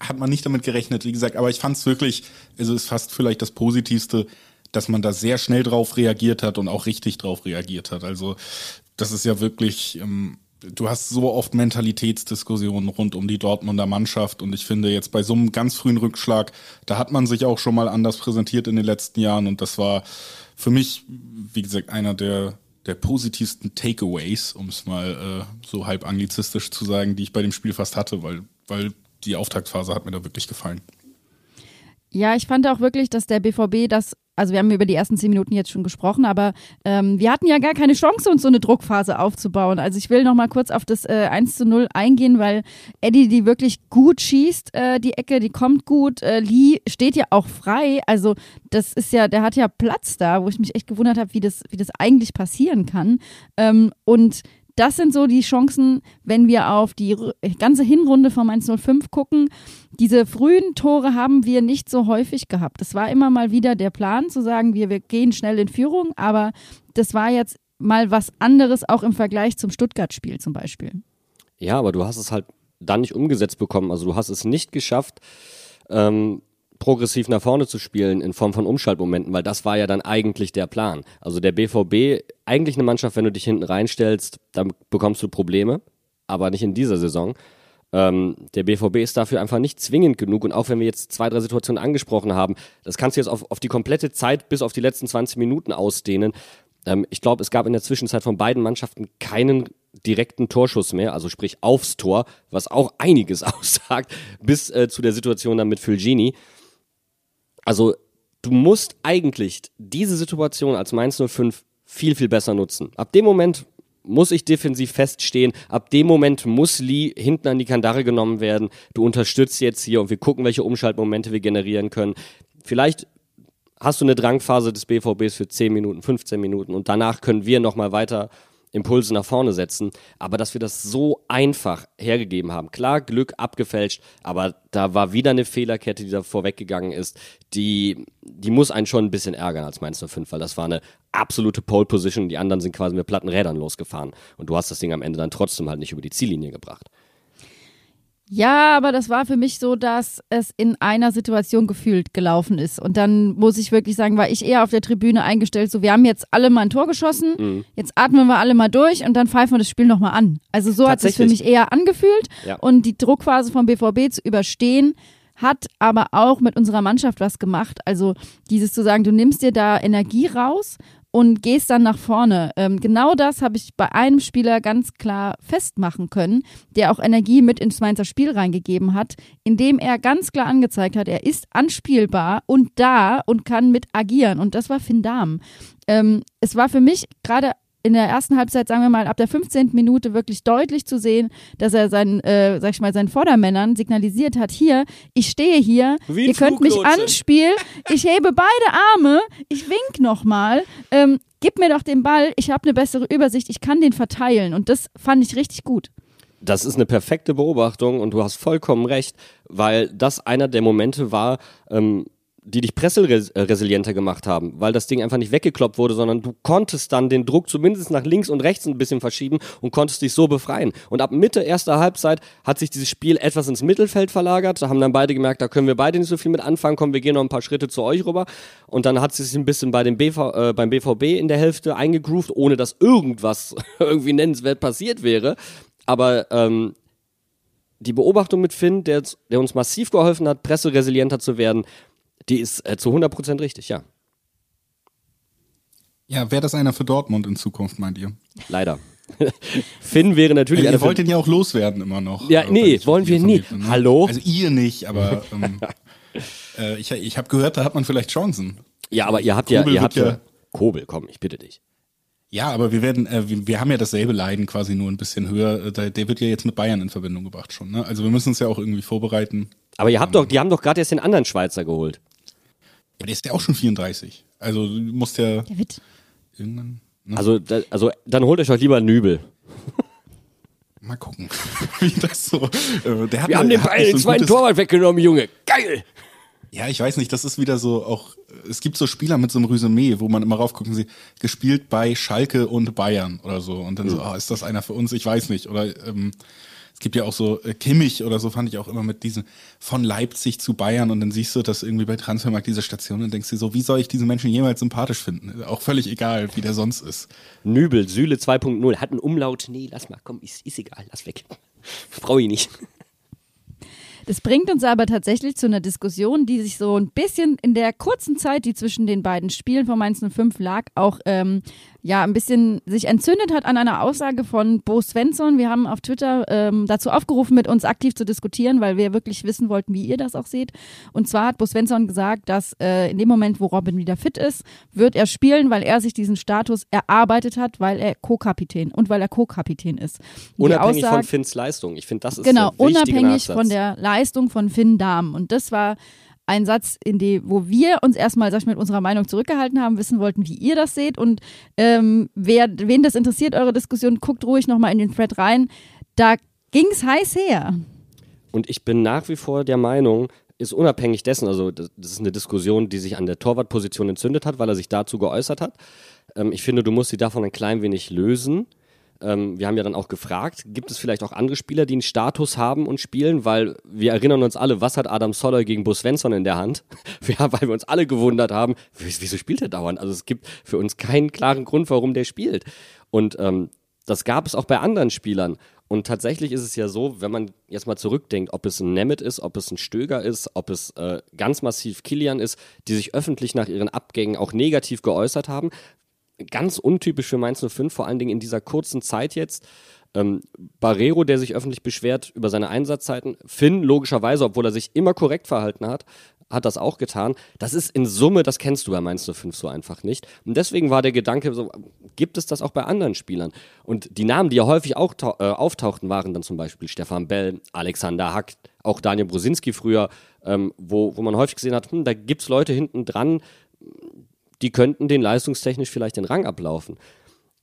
hat man nicht damit gerechnet, wie gesagt. Aber ich fand es wirklich, also ist fast vielleicht das Positivste, dass man da sehr schnell drauf reagiert hat und auch richtig drauf reagiert hat. Also das ist ja wirklich ähm, du hast so oft Mentalitätsdiskussionen rund um die Dortmunder Mannschaft und ich finde jetzt bei so einem ganz frühen Rückschlag, da hat man sich auch schon mal anders präsentiert in den letzten Jahren und das war für mich, wie gesagt, einer der der positivsten Takeaways, um es mal äh, so halb anglizistisch zu sagen, die ich bei dem Spiel fast hatte, weil, weil die Auftaktphase hat mir da wirklich gefallen. Ja, ich fand auch wirklich, dass der BVB das also wir haben über die ersten zehn Minuten jetzt schon gesprochen, aber ähm, wir hatten ja gar keine Chance, uns so eine Druckphase aufzubauen. Also ich will noch mal kurz auf das äh, 1 zu 0 eingehen, weil Eddie die wirklich gut schießt, äh, die Ecke, die kommt gut. Äh, Lee steht ja auch frei. Also das ist ja, der hat ja Platz da, wo ich mich echt gewundert habe, wie das, wie das eigentlich passieren kann. Ähm, und das sind so die Chancen, wenn wir auf die ganze Hinrunde vom 105 gucken. Diese frühen Tore haben wir nicht so häufig gehabt. Das war immer mal wieder der Plan, zu sagen, wir, wir gehen schnell in Führung, aber das war jetzt mal was anderes, auch im Vergleich zum Stuttgart-Spiel zum Beispiel. Ja, aber du hast es halt dann nicht umgesetzt bekommen. Also du hast es nicht geschafft, ähm, progressiv nach vorne zu spielen in Form von Umschaltmomenten, weil das war ja dann eigentlich der Plan. Also der BVB, eigentlich eine Mannschaft, wenn du dich hinten reinstellst, dann bekommst du Probleme, aber nicht in dieser Saison. Ähm, der BVB ist dafür einfach nicht zwingend genug und auch wenn wir jetzt zwei, drei Situationen angesprochen haben, das kannst du jetzt auf, auf die komplette Zeit bis auf die letzten 20 Minuten ausdehnen. Ähm, ich glaube, es gab in der Zwischenzeit von beiden Mannschaften keinen direkten Torschuss mehr, also sprich aufs Tor, was auch einiges aussagt, bis äh, zu der Situation dann mit Fulgini. Also du musst eigentlich diese Situation als Mainz 05 viel, viel besser nutzen. Ab dem Moment muss ich defensiv feststehen. Ab dem Moment muss Lee hinten an die Kandare genommen werden. Du unterstützt jetzt hier und wir gucken, welche Umschaltmomente wir generieren können. Vielleicht hast du eine Drangphase des BVBs für 10 Minuten, 15 Minuten und danach können wir nochmal weiter Impulse nach vorne setzen. Aber dass wir das so einfach hergegeben haben. Klar, Glück abgefälscht, aber da war wieder eine Fehlerkette, die da vorweggegangen ist. Die, die muss einen schon ein bisschen ärgern als Mainz 05, weil das war eine absolute Pole Position. Die anderen sind quasi mit platten Rädern losgefahren. Und du hast das Ding am Ende dann trotzdem halt nicht über die Ziellinie gebracht. Ja, aber das war für mich so, dass es in einer Situation gefühlt gelaufen ist. Und dann muss ich wirklich sagen, war ich eher auf der Tribüne eingestellt, so wir haben jetzt alle mal ein Tor geschossen, Mhm. jetzt atmen wir alle mal durch und dann pfeifen wir das Spiel nochmal an. Also so hat es sich für mich eher angefühlt. Ja. Und die Druckphase vom BVB zu überstehen, hat aber auch mit unserer Mannschaft was gemacht. Also dieses zu sagen, du nimmst dir da Energie raus und gehst dann nach vorne. Ähm, genau das habe ich bei einem Spieler ganz klar festmachen können, der auch Energie mit ins Mainzer Spiel reingegeben hat, indem er ganz klar angezeigt hat, er ist anspielbar und da und kann mit agieren. Und das war Finn Dahm. Ähm, es war für mich gerade in der ersten Halbzeit, sagen wir mal, ab der 15. Minute wirklich deutlich zu sehen, dass er seinen, äh, sag ich mal, seinen Vordermännern signalisiert hat, hier, ich stehe hier, Wie ihr könnt mich anspielen, ich hebe beide Arme, ich wink nochmal, ähm, gib mir doch den Ball, ich habe eine bessere Übersicht, ich kann den verteilen und das fand ich richtig gut. Das ist eine perfekte Beobachtung und du hast vollkommen recht, weil das einer der Momente war, ähm, die dich presseresilienter gemacht haben, weil das Ding einfach nicht weggekloppt wurde, sondern du konntest dann den Druck zumindest nach links und rechts ein bisschen verschieben und konntest dich so befreien. Und ab Mitte erster Halbzeit hat sich dieses Spiel etwas ins Mittelfeld verlagert. Da haben dann beide gemerkt, da können wir beide nicht so viel mit anfangen. Komm, wir gehen noch ein paar Schritte zu euch rüber. Und dann hat es sich ein bisschen bei dem BV, äh, beim BVB in der Hälfte eingegroovt, ohne dass irgendwas irgendwie nennenswert passiert wäre. Aber ähm, die Beobachtung mit Finn, der, der uns massiv geholfen hat, presseresilienter zu werden, die ist äh, zu 100% richtig, ja. Ja, wäre das einer für Dortmund in Zukunft, meint ihr? Leider. Finn wäre natürlich Also ihr wollt ihn ja auch loswerden immer noch. Ja, äh, nee, wollen wir nie. bin, ne? Hallo? Also ihr nicht, aber ähm, äh, ich, ich habe gehört, da hat man vielleicht Chancen. Ja, aber ihr habt ja, Kobel ihr habt ja, ja- Kobel, komm, ich bitte dich. Ja, aber wir werden, äh, wir, wir haben ja dasselbe Leiden quasi nur ein bisschen höher. Äh, Der, der wird ja jetzt mit Bayern in Verbindung gebracht schon. Ne? Also wir müssen uns ja auch irgendwie vorbereiten. Aber ihr habt doch, die haben doch gerade erst den anderen Schweizer geholt. Aber der ist ja auch schon 34. Also du musst ja Der wird irgendwann ne? Also, da, also dann holt euch doch lieber einen Nübel. mal gucken, wie das so. Äh, der hat Wir mal- haben den Ball den so ein zweiten Torwart weggenommen, Junge. Geil! Ja, ich weiß nicht, das ist wieder so auch, es gibt so Spieler mit so einem Resümee, wo man immer raufguckt und sie gespielt bei Schalke und Bayern oder so. Und dann so, ah, ist das einer für uns? Ich weiß nicht. Oder ähm, gibt ja auch so äh, Kimmich oder so, fand ich auch immer mit diesen von Leipzig zu Bayern und dann siehst du das irgendwie bei Transfermarkt diese Station und denkst dir so, wie soll ich diesen Menschen jemals sympathisch finden? Auch völlig egal, wie der sonst ist. Nübel, Süle 2.0, hat einen Umlaut. Nee, lass mal, komm, ist, ist egal, lass weg. Brauche ich nicht. Das bringt uns aber tatsächlich zu einer Diskussion, die sich so ein bisschen in der kurzen Zeit, die zwischen den beiden Spielen von Mainz 05 lag, auch ähm, ja ein bisschen sich entzündet hat an einer Aussage von Bo Svensson. Wir haben auf Twitter ähm, dazu aufgerufen, mit uns aktiv zu diskutieren, weil wir wirklich wissen wollten, wie ihr das auch seht. Und zwar hat Bo Svensson gesagt, dass äh, in dem Moment, wo Robin wieder fit ist, wird er spielen, weil er sich diesen Status erarbeitet hat, weil er Co-Kapitän und weil er Co-Kapitän ist. Die Unabhängig von Aussage- Finns Leistung. Ich finde, das ist Genau, unabhängig Nachsatz. von der Leistung von Finn Dahm. Und das war ein Satz, in dem, wo wir uns erstmal, sag ich mit unserer Meinung zurückgehalten haben, wissen wollten, wie ihr das seht. Und ähm, wer, wen das interessiert, eure Diskussion, guckt ruhig nochmal in den Thread rein. Da ging's heiß her. Und ich bin nach wie vor der Meinung, ist unabhängig dessen, also das, das ist eine Diskussion, die sich an der Torwartposition entzündet hat, weil er sich dazu geäußert hat. Ähm, ich finde, du musst sie davon ein klein wenig lösen. Ähm, wir haben ja dann auch gefragt, gibt es vielleicht auch andere Spieler, die einen Status haben und spielen, weil wir erinnern uns alle, was hat Adam Soller gegen Bus Svensson in der Hand? Ja, weil wir uns alle gewundert haben, wieso spielt er dauernd? Also es gibt für uns keinen klaren Grund, warum der spielt. Und ähm, das gab es auch bei anderen Spielern. Und tatsächlich ist es ja so, wenn man jetzt mal zurückdenkt, ob es ein Nemeth ist, ob es ein Stöger ist, ob es äh, ganz massiv Kilian ist, die sich öffentlich nach ihren Abgängen auch negativ geäußert haben. Ganz untypisch für Mainz 05, vor allen Dingen in dieser kurzen Zeit jetzt. Ähm, Barrero, der sich öffentlich beschwert über seine Einsatzzeiten. Finn, logischerweise, obwohl er sich immer korrekt verhalten hat, hat das auch getan. Das ist in Summe, das kennst du bei Mainz 05 so einfach nicht. Und deswegen war der Gedanke so, gibt es das auch bei anderen Spielern? Und die Namen, die ja häufig auch äh, auftauchten, waren dann zum Beispiel Stefan Bell, Alexander Hack, auch Daniel Brusinski früher, ähm, wo, wo man häufig gesehen hat, hm, da gibt es Leute hinten dran, die könnten den leistungstechnisch vielleicht den Rang ablaufen.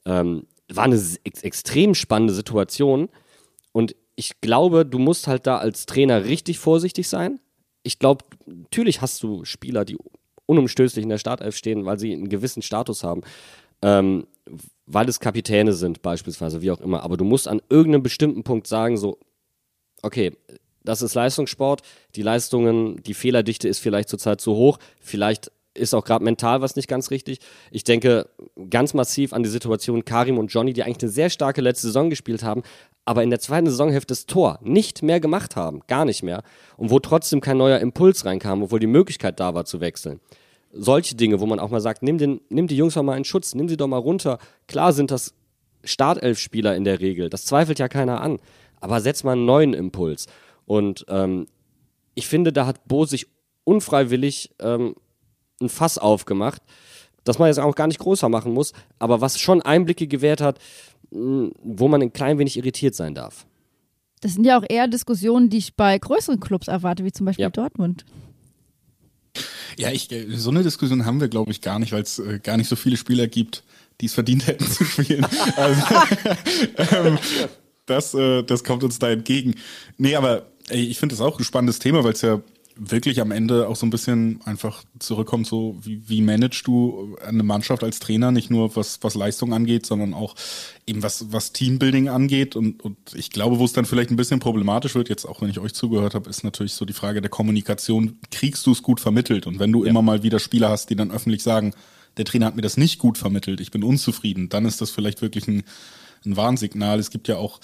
Ähm, war eine ex extrem spannende Situation und ich glaube, du musst halt da als Trainer richtig vorsichtig sein. Ich glaube, natürlich hast du Spieler, die unumstößlich in der Startelf stehen, weil sie einen gewissen Status haben, ähm, weil es Kapitäne sind beispielsweise, wie auch immer. Aber du musst an irgendeinem bestimmten Punkt sagen, so, okay, das ist Leistungssport. Die Leistungen, die Fehlerdichte ist vielleicht zurzeit zu hoch. Vielleicht ist auch gerade mental was nicht ganz richtig. Ich denke ganz massiv an die Situation Karim und Johnny, die eigentlich eine sehr starke letzte Saison gespielt haben, aber in der zweiten Saisonhälfte das Tor nicht mehr gemacht haben, gar nicht mehr. Und wo trotzdem kein neuer Impuls reinkam, obwohl die Möglichkeit da war zu wechseln. Solche Dinge, wo man auch mal sagt, nimm, den, nimm die Jungs doch mal in Schutz, nimm sie doch mal runter. Klar sind das Startelf-Spieler in der Regel, das zweifelt ja keiner an. Aber setz mal einen neuen Impuls. Und ähm, ich finde, da hat Bo sich unfreiwillig ähm, ein Fass aufgemacht, das man jetzt auch gar nicht größer machen muss, aber was schon Einblicke gewährt hat, wo man ein klein wenig irritiert sein darf. Das sind ja auch eher Diskussionen, die ich bei größeren Clubs erwarte, wie zum Beispiel ja. Dortmund. Ja, ich, äh, so eine Diskussion haben wir, glaube ich, gar nicht, weil es äh, gar nicht so viele Spieler gibt, die es verdient hätten zu spielen. also, ähm, das, äh, das kommt uns da entgegen. Nee, aber ey, ich finde das auch ein spannendes Thema, weil es ja wirklich am Ende auch so ein bisschen einfach zurückkommt, so wie, wie managst du eine Mannschaft als Trainer, nicht nur was, was Leistung angeht, sondern auch eben was, was Teambuilding angeht. Und, und ich glaube, wo es dann vielleicht ein bisschen problematisch wird, jetzt auch wenn ich euch zugehört habe, ist natürlich so die Frage der Kommunikation. Kriegst du es gut vermittelt? Und wenn du ja. immer mal wieder Spieler hast, die dann öffentlich sagen, der Trainer hat mir das nicht gut vermittelt, ich bin unzufrieden, dann ist das vielleicht wirklich ein, ein Warnsignal. Es gibt ja auch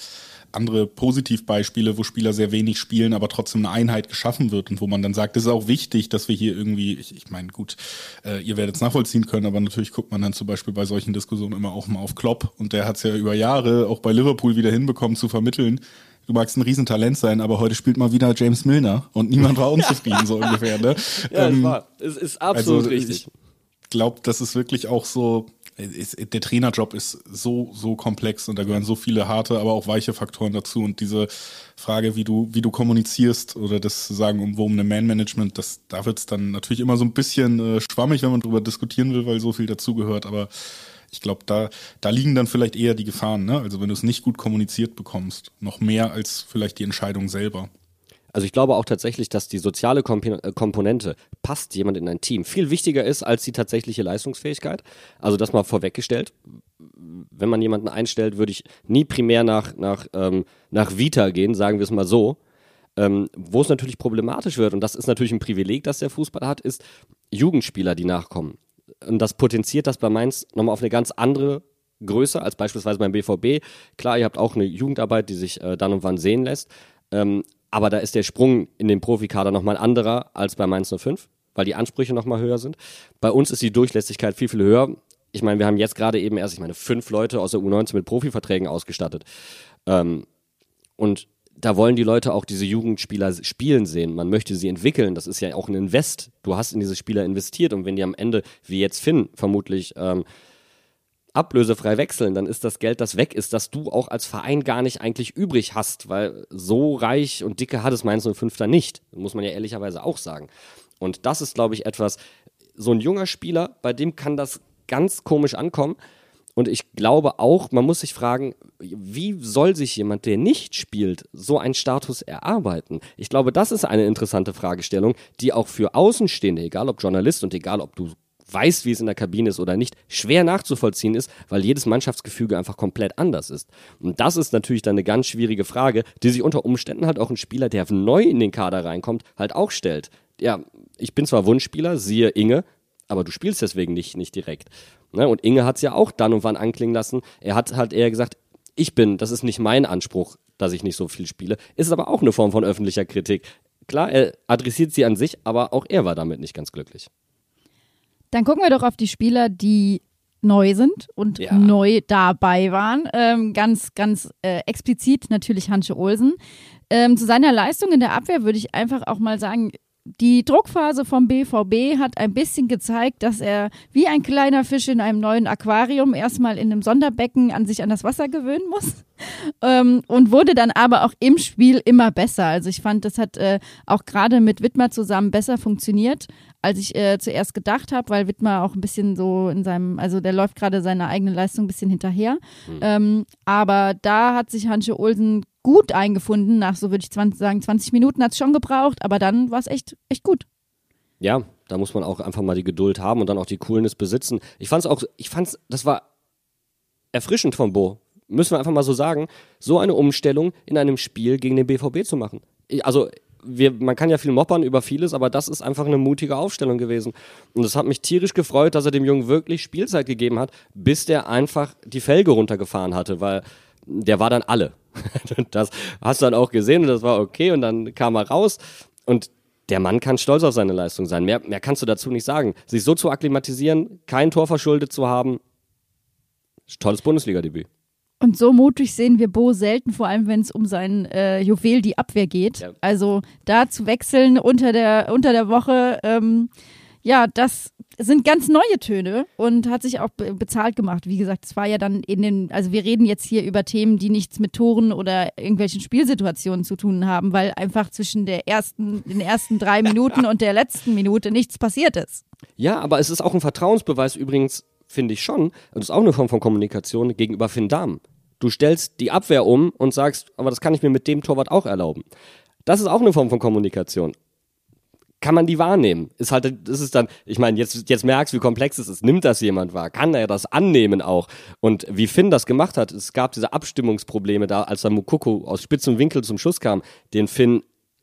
andere Positivbeispiele, wo Spieler sehr wenig spielen, aber trotzdem eine Einheit geschaffen wird und wo man dann sagt, es ist auch wichtig, dass wir hier irgendwie, ich, ich meine, gut, äh, ihr werdet es nachvollziehen können, aber natürlich guckt man dann zum Beispiel bei solchen Diskussionen immer auch mal auf Klopp und der hat es ja über Jahre auch bei Liverpool wieder hinbekommen zu vermitteln, du magst ein Riesentalent sein, aber heute spielt mal wieder James Milner und niemand war unzufrieden, so ungefähr. Ne? Ja, ähm, war. Es ist absolut also, richtig. Ich glaube, das ist wirklich auch so, der Trainerjob ist so, so komplex und da gehören so viele harte, aber auch weiche Faktoren dazu. Und diese Frage, wie du, wie du kommunizierst oder das sagen um, um ein Man-Management, das, da wird es dann natürlich immer so ein bisschen äh, schwammig, wenn man darüber diskutieren will, weil so viel dazugehört. Aber ich glaube, da, da liegen dann vielleicht eher die Gefahren, ne? Also wenn du es nicht gut kommuniziert bekommst, noch mehr als vielleicht die Entscheidung selber. Also ich glaube auch tatsächlich, dass die soziale äh, Komponente, passt jemand in ein Team, viel wichtiger ist als die tatsächliche Leistungsfähigkeit. Also das mal vorweggestellt. Wenn man jemanden einstellt, würde ich nie primär nach, nach, ähm, nach Vita gehen, sagen wir es mal so. Ähm, wo es natürlich problematisch wird, und das ist natürlich ein Privileg, das der Fußball hat, ist Jugendspieler, die nachkommen. Und das potenziert das bei Mainz nochmal auf eine ganz andere Größe als beispielsweise beim BVB. Klar, ihr habt auch eine Jugendarbeit, die sich äh, dann und wann sehen lässt. Ähm, aber da ist der Sprung in den Profikader nochmal anderer als bei Mainz 05, weil die Ansprüche nochmal höher sind. Bei uns ist die Durchlässigkeit viel, viel höher. Ich meine, wir haben jetzt gerade eben erst, ich meine, fünf Leute aus der U19 mit Profiverträgen ausgestattet. Ähm, und da wollen die Leute auch diese Jugendspieler spielen sehen. Man möchte sie entwickeln. Das ist ja auch ein Invest. Du hast in diese Spieler investiert und wenn die am Ende, wie jetzt Finn, vermutlich ähm, ablösefrei wechseln, dann ist das Geld, das weg ist, das du auch als Verein gar nicht eigentlich übrig hast, weil so reich und dicke hat es Mainz 05 da nicht, muss man ja ehrlicherweise auch sagen. Und das ist, glaube ich, etwas, so ein junger Spieler, bei dem kann das ganz komisch ankommen. Und ich glaube auch, man muss sich fragen, wie soll sich jemand, der nicht spielt, so einen Status erarbeiten? Ich glaube, das ist eine interessante Fragestellung, die auch für Außenstehende, egal ob Journalist und egal ob du weißt, wie es in der Kabine ist oder nicht, schwer nachzuvollziehen ist, weil jedes Mannschaftsgefüge einfach komplett anders ist. Und das ist natürlich dann eine ganz schwierige Frage, die sich unter Umständen halt auch ein Spieler, der neu in den Kader reinkommt, halt auch stellt. Ja, ich bin zwar Wunschspieler, siehe Inge, aber du spielst deswegen nicht, nicht direkt. Ne? Und Inge hat es ja auch dann und wann anklingen lassen. Er hat halt eher gesagt, ich bin, das ist nicht mein Anspruch, dass ich nicht so viel spiele. Ist aber auch eine Form von öffentlicher Kritik. Klar, er adressiert sie an sich, aber auch er war damit nicht ganz glücklich. Dann gucken wir doch auf die Spieler, die neu sind und ja. neu dabei waren. Ähm, ganz, ganz äh, explizit natürlich Hansche Olsen. Ähm, zu seiner Leistung in der Abwehr würde ich einfach auch mal sagen, die Druckphase vom BVB hat ein bisschen gezeigt, dass er wie ein kleiner Fisch in einem neuen Aquarium erstmal in einem Sonderbecken an sich an das Wasser gewöhnen muss ähm, und wurde dann aber auch im Spiel immer besser. Also ich fand, das hat äh, auch gerade mit Wittmer zusammen besser funktioniert, als ich äh, zuerst gedacht habe, weil Wittmer auch ein bisschen so in seinem, also der läuft gerade seiner eigenen Leistung ein bisschen hinterher. Mhm. Ähm, aber da hat sich Hansche Olsen gut eingefunden. Nach so würde ich 20, sagen, 20 Minuten hat es schon gebraucht, aber dann war es echt, echt gut. Ja, da muss man auch einfach mal die Geduld haben und dann auch die Coolness besitzen. Ich fand es auch, ich fand es, das war erfrischend von Bo. Müssen wir einfach mal so sagen, so eine Umstellung in einem Spiel gegen den BVB zu machen. also wir, man kann ja viel moppern über vieles, aber das ist einfach eine mutige Aufstellung gewesen. Und es hat mich tierisch gefreut, dass er dem Jungen wirklich Spielzeit gegeben hat, bis der einfach die Felge runtergefahren hatte, weil der war dann alle. das hast du dann auch gesehen und das war okay und dann kam er raus und der Mann kann stolz auf seine Leistung sein. Mehr, mehr kannst du dazu nicht sagen. Sich so zu akklimatisieren, kein Tor verschuldet zu haben, tolles Bundesliga-Debüt. Und so mutig sehen wir Bo selten, vor allem wenn es um sein äh, Juwel, die Abwehr geht. Ja. Also da zu wechseln unter der, unter der Woche, ähm, ja, das sind ganz neue Töne und hat sich auch be bezahlt gemacht. Wie gesagt, es war ja dann in den, also wir reden jetzt hier über Themen, die nichts mit Toren oder irgendwelchen Spielsituationen zu tun haben, weil einfach zwischen der ersten, den ersten drei Minuten und der letzten Minute nichts passiert ist. Ja, aber es ist auch ein Vertrauensbeweis übrigens, finde ich schon, das ist auch eine Form von Kommunikation gegenüber Finn Dahm. Du stellst die Abwehr um und sagst, aber das kann ich mir mit dem Torwart auch erlauben. Das ist auch eine Form von Kommunikation kann man die wahrnehmen? Ist halt, ist dann, ich meine, jetzt, jetzt merkst du, wie komplex es ist. Nimmt das jemand wahr? Kann er das annehmen auch? Und wie Finn das gemacht hat, es gab diese Abstimmungsprobleme da, als der Mukoko aus spitzem Winkel zum Schuss kam, den Finn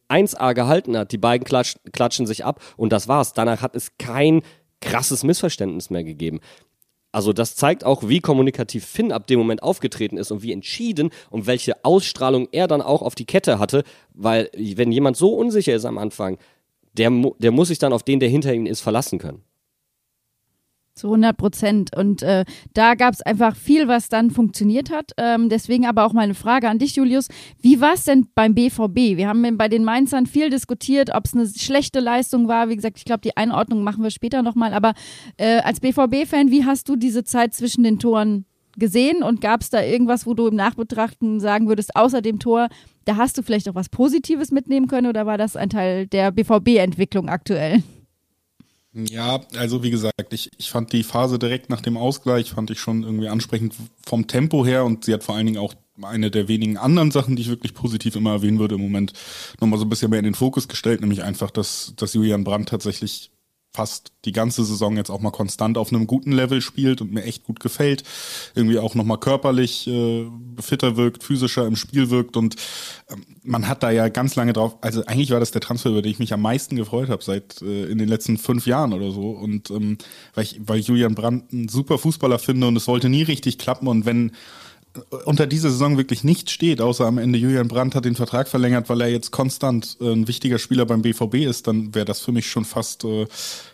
1A gehalten hat. Die beiden klatsch, klatschen sich ab und das war's. Danach hat es kein krasses Missverständnis mehr gegeben. Also das zeigt auch, wie kommunikativ Finn ab dem Moment aufgetreten ist und wie entschieden und welche Ausstrahlung er dann auch auf die Kette hatte, weil wenn jemand so unsicher ist am Anfang, der, der muss sich dann auf den, der hinter ihm ist, verlassen können. Zu 100 Prozent. Und äh, da gab es einfach viel, was dann funktioniert hat. Ähm, deswegen aber auch mal eine Frage an dich, Julius. Wie war es denn beim BVB? Wir haben bei den Mainzern viel diskutiert, ob es eine schlechte Leistung war. Wie gesagt, ich glaube, die Einordnung machen wir später nochmal. Aber äh, als BVB-Fan, wie hast du diese Zeit zwischen den Toren gesehen? Und gab es da irgendwas, wo du im Nachbetrachten sagen würdest, außer dem Tor, da hast du vielleicht auch was Positives mitnehmen können oder war das ein Teil der BVB-Entwicklung aktuell? Ja, also wie gesagt, ich, ich fand die Phase direkt nach dem Ausgleich, fand ich schon irgendwie ansprechend vom Tempo her und sie hat vor allen Dingen auch eine der wenigen anderen Sachen, die ich wirklich positiv immer erwähnen würde im Moment, nochmal so ein bisschen mehr in den Fokus gestellt, nämlich einfach, dass, dass Julian Brandt tatsächlich fast die ganze Saison jetzt auch mal konstant auf einem guten Level spielt und mir echt gut gefällt. Irgendwie auch nochmal körperlich äh, fitter wirkt, physischer im Spiel wirkt und ähm, man hat da ja ganz lange drauf, also eigentlich war das der Transfer, über den ich mich am meisten gefreut habe seit äh, in den letzten fünf Jahren oder so und ähm, weil ich, weil ich Julian Brandt ein super Fußballer finde und es wollte nie richtig klappen und wenn unter dieser Saison wirklich nichts steht, außer am Ende Julian Brandt hat den Vertrag verlängert, weil er jetzt konstant äh, ein wichtiger Spieler beim BVB ist, dann wäre das für mich schon fast, äh,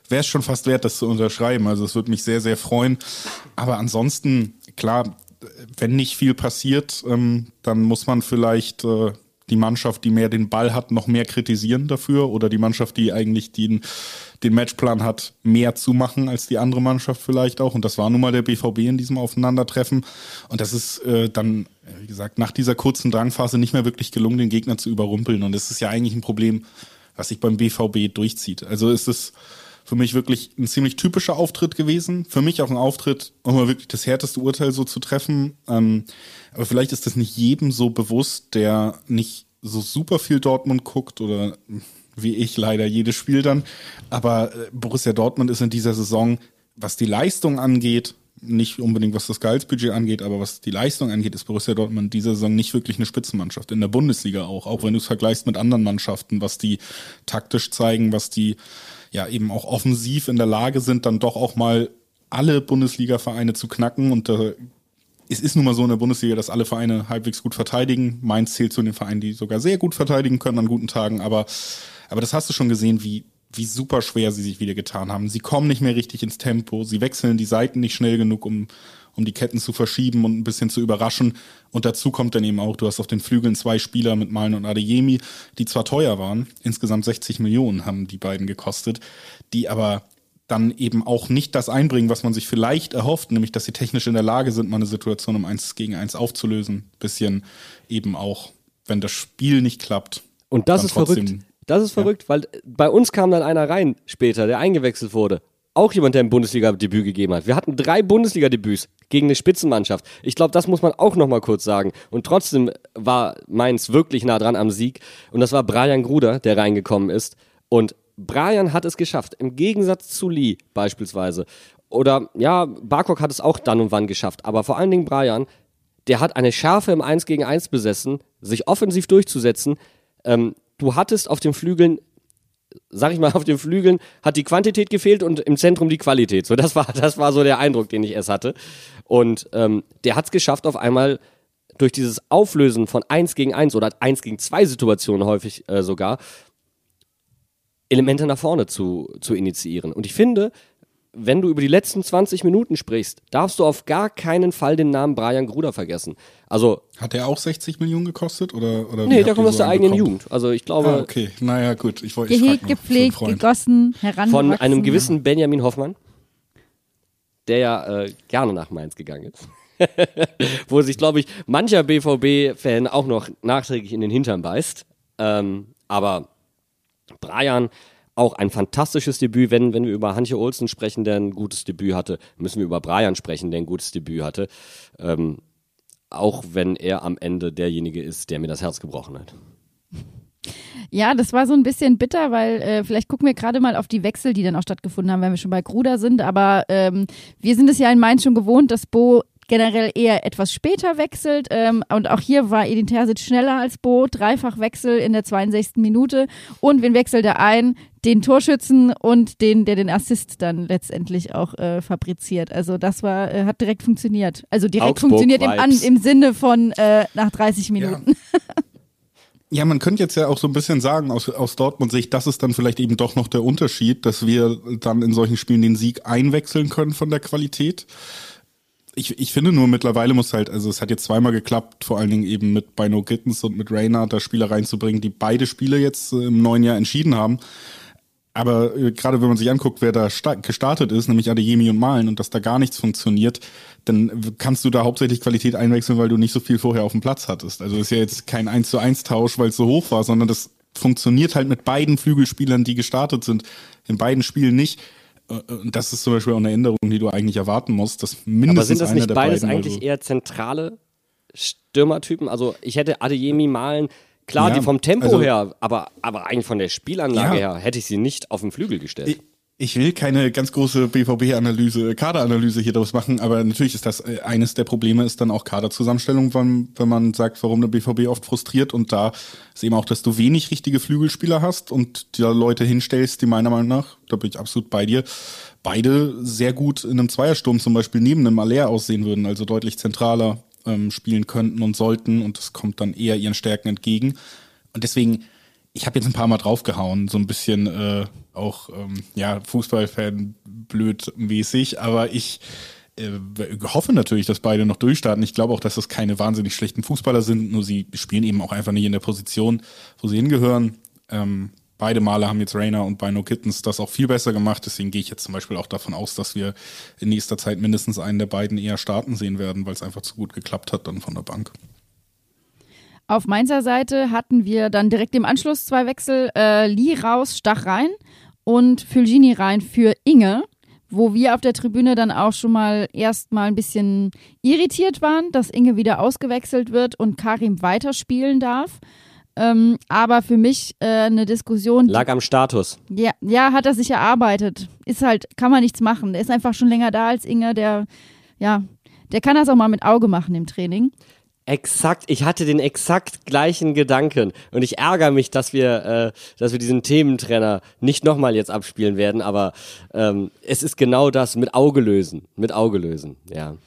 wäre es schon fast wert, das zu unterschreiben. Also es würde mich sehr, sehr freuen. Aber ansonsten, klar, wenn nicht viel passiert, ähm, dann muss man vielleicht äh, die Mannschaft, die mehr den Ball hat, noch mehr kritisieren dafür oder die Mannschaft, die eigentlich den, den Matchplan hat, mehr zu machen als die andere Mannschaft vielleicht auch. Und das war nun mal der BVB in diesem Aufeinandertreffen. Und das ist äh, dann, wie gesagt, nach dieser kurzen Drangphase nicht mehr wirklich gelungen, den Gegner zu überrumpeln. Und das ist ja eigentlich ein Problem, was sich beim BVB durchzieht. Also ist es für mich wirklich ein ziemlich typischer Auftritt gewesen. Für mich auch ein Auftritt, um mal wirklich das härteste Urteil so zu treffen. Ähm, aber vielleicht ist das nicht jedem so bewusst, der nicht so super viel Dortmund guckt oder wie ich leider jedes Spiel dann. Aber äh, Borussia Dortmund ist in dieser Saison, was die Leistung angeht, nicht unbedingt was das Gehaltsbudget angeht, aber was die Leistung angeht, ist Borussia Dortmund in dieser Saison nicht wirklich eine Spitzenmannschaft. In der Bundesliga auch, auch wenn du es vergleichst mit anderen Mannschaften, was die taktisch zeigen, was die ja eben auch offensiv in der Lage sind, dann doch auch mal alle Bundesliga-Vereine zu knacken. Und äh, es ist nun mal so in der Bundesliga, dass alle Vereine halbwegs gut verteidigen. Mainz zählt zu den Vereinen, die sogar sehr gut verteidigen können an guten Tagen. Aber, aber das hast du schon gesehen, wie, wie super schwer sie sich wieder getan haben. Sie kommen nicht mehr richtig ins Tempo. Sie wechseln die Seiten nicht schnell genug, um, um die Ketten zu verschieben und ein bisschen zu überraschen. Und dazu kommt dann eben auch, du hast auf den Flügeln zwei Spieler mit Malen und Adeyemi, die zwar teuer waren, insgesamt 60 Millionen haben die beiden gekostet, die aber dann eben auch nicht das einbringen, was man sich vielleicht erhofft, nämlich dass sie technisch in der Lage sind, mal eine Situation um eins gegen eins aufzulösen. Bisschen eben auch, wenn das Spiel nicht klappt. Und das ist verrückt. Das ist verrückt, ja. weil bei uns kam dann einer rein später, der eingewechselt wurde auch jemand, der ein Bundesliga-Debüt gegeben hat. Wir hatten drei Bundesliga-Debüts gegen eine Spitzenmannschaft. Ich glaube, das muss man auch noch mal kurz sagen. Und trotzdem war Mainz wirklich nah dran am Sieg. Und das war Brian Gruder, der reingekommen ist. Und Brian hat es geschafft. Im Gegensatz zu Lee beispielsweise. Oder ja, Barkok hat es auch dann und wann geschafft. Aber vor allen Dingen Brian, der hat eine Schärfe im 1 gegen 1 besessen, sich offensiv durchzusetzen. Ähm, du hattest auf den Flügeln sag ich mal, auf den Flügeln hat die Quantität gefehlt und im Zentrum die Qualität. So, das war, das war so der Eindruck, den ich erst hatte. Und ähm, der hat es geschafft, auf einmal durch dieses Auflösen von 1 gegen 1 oder 1 gegen 2 Situationen häufig äh, sogar, Elemente nach vorne zu, zu initiieren. Und ich finde, wenn du über die letzten 20 Minuten sprichst, darfst du auf gar keinen Fall den Namen Brian Gruder vergessen. Also hat er auch 60 Millionen gekostet oder oder Nee, der kommt aus der eigenen Jugend. Also ich glaube ah, okay, naja, gut, ich wollte Gehegt, gepflegt, gegossen, herangewachsen. Von einem gewissen Benjamin Hoffmann, der ja äh, gerne nach Mainz gegangen ist. Wo sich, glaube ich, mancher BVB-Fan auch noch nachträglich in den Hintern beißt. Ähm, aber Brian auch ein fantastisches Debüt. Wenn, wenn wir über Hanche Olsen sprechen, der ein gutes Debüt hatte, müssen wir über Brian sprechen, der ein gutes Debüt hatte. Ähm, auch wenn er am Ende derjenige ist, der mir das Herz gebrochen hat. Ja, das war so ein bisschen bitter, weil äh, vielleicht gucken wir gerade mal auf die Wechsel, die dann auch stattgefunden haben, wenn wir schon bei Gruder sind. Aber ähm, wir sind es ja in Mainz schon gewohnt, dass Bo generell eher etwas später wechselt. Ähm, und auch hier war Edin Terzic schneller als Bo. Dreifachwechsel in der 62. Minute. Und wen wechselt er ein? Den Torschützen und den, der den Assist dann letztendlich auch äh, fabriziert. Also das war, äh, hat direkt funktioniert. Also direkt Augsburg funktioniert im, an, im, Sinne von äh, nach 30 Minuten. Ja. Ja, man könnte jetzt ja auch so ein bisschen sagen, aus, aus Dortmund-Sicht, das ist dann vielleicht eben doch noch der Unterschied, dass wir dann in solchen Spielen den Sieg einwechseln können von der Qualität ich, ich finde nur mittlerweile muss halt, also es hat jetzt zweimal geklappt, vor allen Dingen eben mit Bino Gittens und mit Rayner da Spieler reinzubringen, die beide Spiele jetzt äh, im neuen Jahr entschieden haben. Aber äh, gerade wenn man sich anguckt, wer da gestartet ist, nämlich Adeyemi und Malen und dass da gar nichts funktioniert, dann kannst du da hauptsächlich Qualität einwechseln, weil du nicht so viel vorher auf dem Platz hattest. Also ist ja jetzt kein 1 zu 1 Tausch, weil es so hoch war, sondern das funktioniert halt mit beiden Flügelspielern, die gestartet sind, in beiden Spielen nicht. Äh, und das ist zum Beispiel auch eine Änderung, die du eigentlich erwarten musst. Dass mindestens Aber sind das nicht beides beiden, eigentlich also eher zentrale Stürmertypen? Also ich hätte Adeyemi Malen, klar, ja, die vom Tempo also, her, aber, aber eigentlich von der Spielanlage ja, her hätte ich sie nicht auf den Flügel gestellt. Ich, will keine ganz große BVB-Analyse, Kaderanalyse hier draus machen, aber natürlich ist das äh, eines der Probleme, ist dann auch Kaderzusammenstellung, wenn, wenn man sagt, warum der BVB oft frustriert und da ist eben auch, dass du wenig richtige Flügelspieler hast und dir Leute hinstellst, die meiner Meinung nach, da bin ich absolut bei dir, beide sehr gut in einem Zweiersturm zum Beispiel neben einem Aller aussehen würden, also deutlich zentraler ähm, spielen könnten und sollten und das kommt dann eher ihren Stärken entgegen. Und deswegen, ich habe jetzt ein paar Mal draufgehauen, so ein bisschen äh, auch ähm, ja Fußballfan blöd mäßig, aber ich äh, hoffe natürlich, dass beide noch durchstarten. Ich glaube auch, dass das keine wahnsinnig schlechten Fußballer sind, nur sie spielen eben auch einfach nicht in der Position, wo sie hingehören. Ähm, beide Male haben jetzt Rainer und Bino Kittens das auch viel besser gemacht. Deswegen gehe ich jetzt zum Beispiel auch davon aus, dass wir in nächster Zeit mindestens einen der beiden eher starten sehen werden, weil es einfach zu gut geklappt hat dann von der Bank. Auf Mainzer Seite hatten wir dann direkt im Anschluss zwei Wechsel. Äh, Lee raus, Stach rein und Fulgini rein für Inge, wo wir auf der Tribüne dann auch schon mal erstmal ein bisschen irritiert waren, dass Inge wieder ausgewechselt wird und Karim weiterspielen darf. Ähm, aber für mich äh, eine Diskussion. Lag am Status. Ja, ja, hat er sich erarbeitet. Ist halt, kann man nichts machen. Der ist einfach schon länger da als Inge, der, ja, der kann das auch mal mit Auge machen im Training. Exakt, ich hatte den exakt gleichen Gedanken und ich ärgere mich, dass wir, äh, dass wir diesen Thementrenner nicht nochmal jetzt abspielen werden, aber ähm, es ist genau das mit Auge lösen, mit Auge lösen, ja.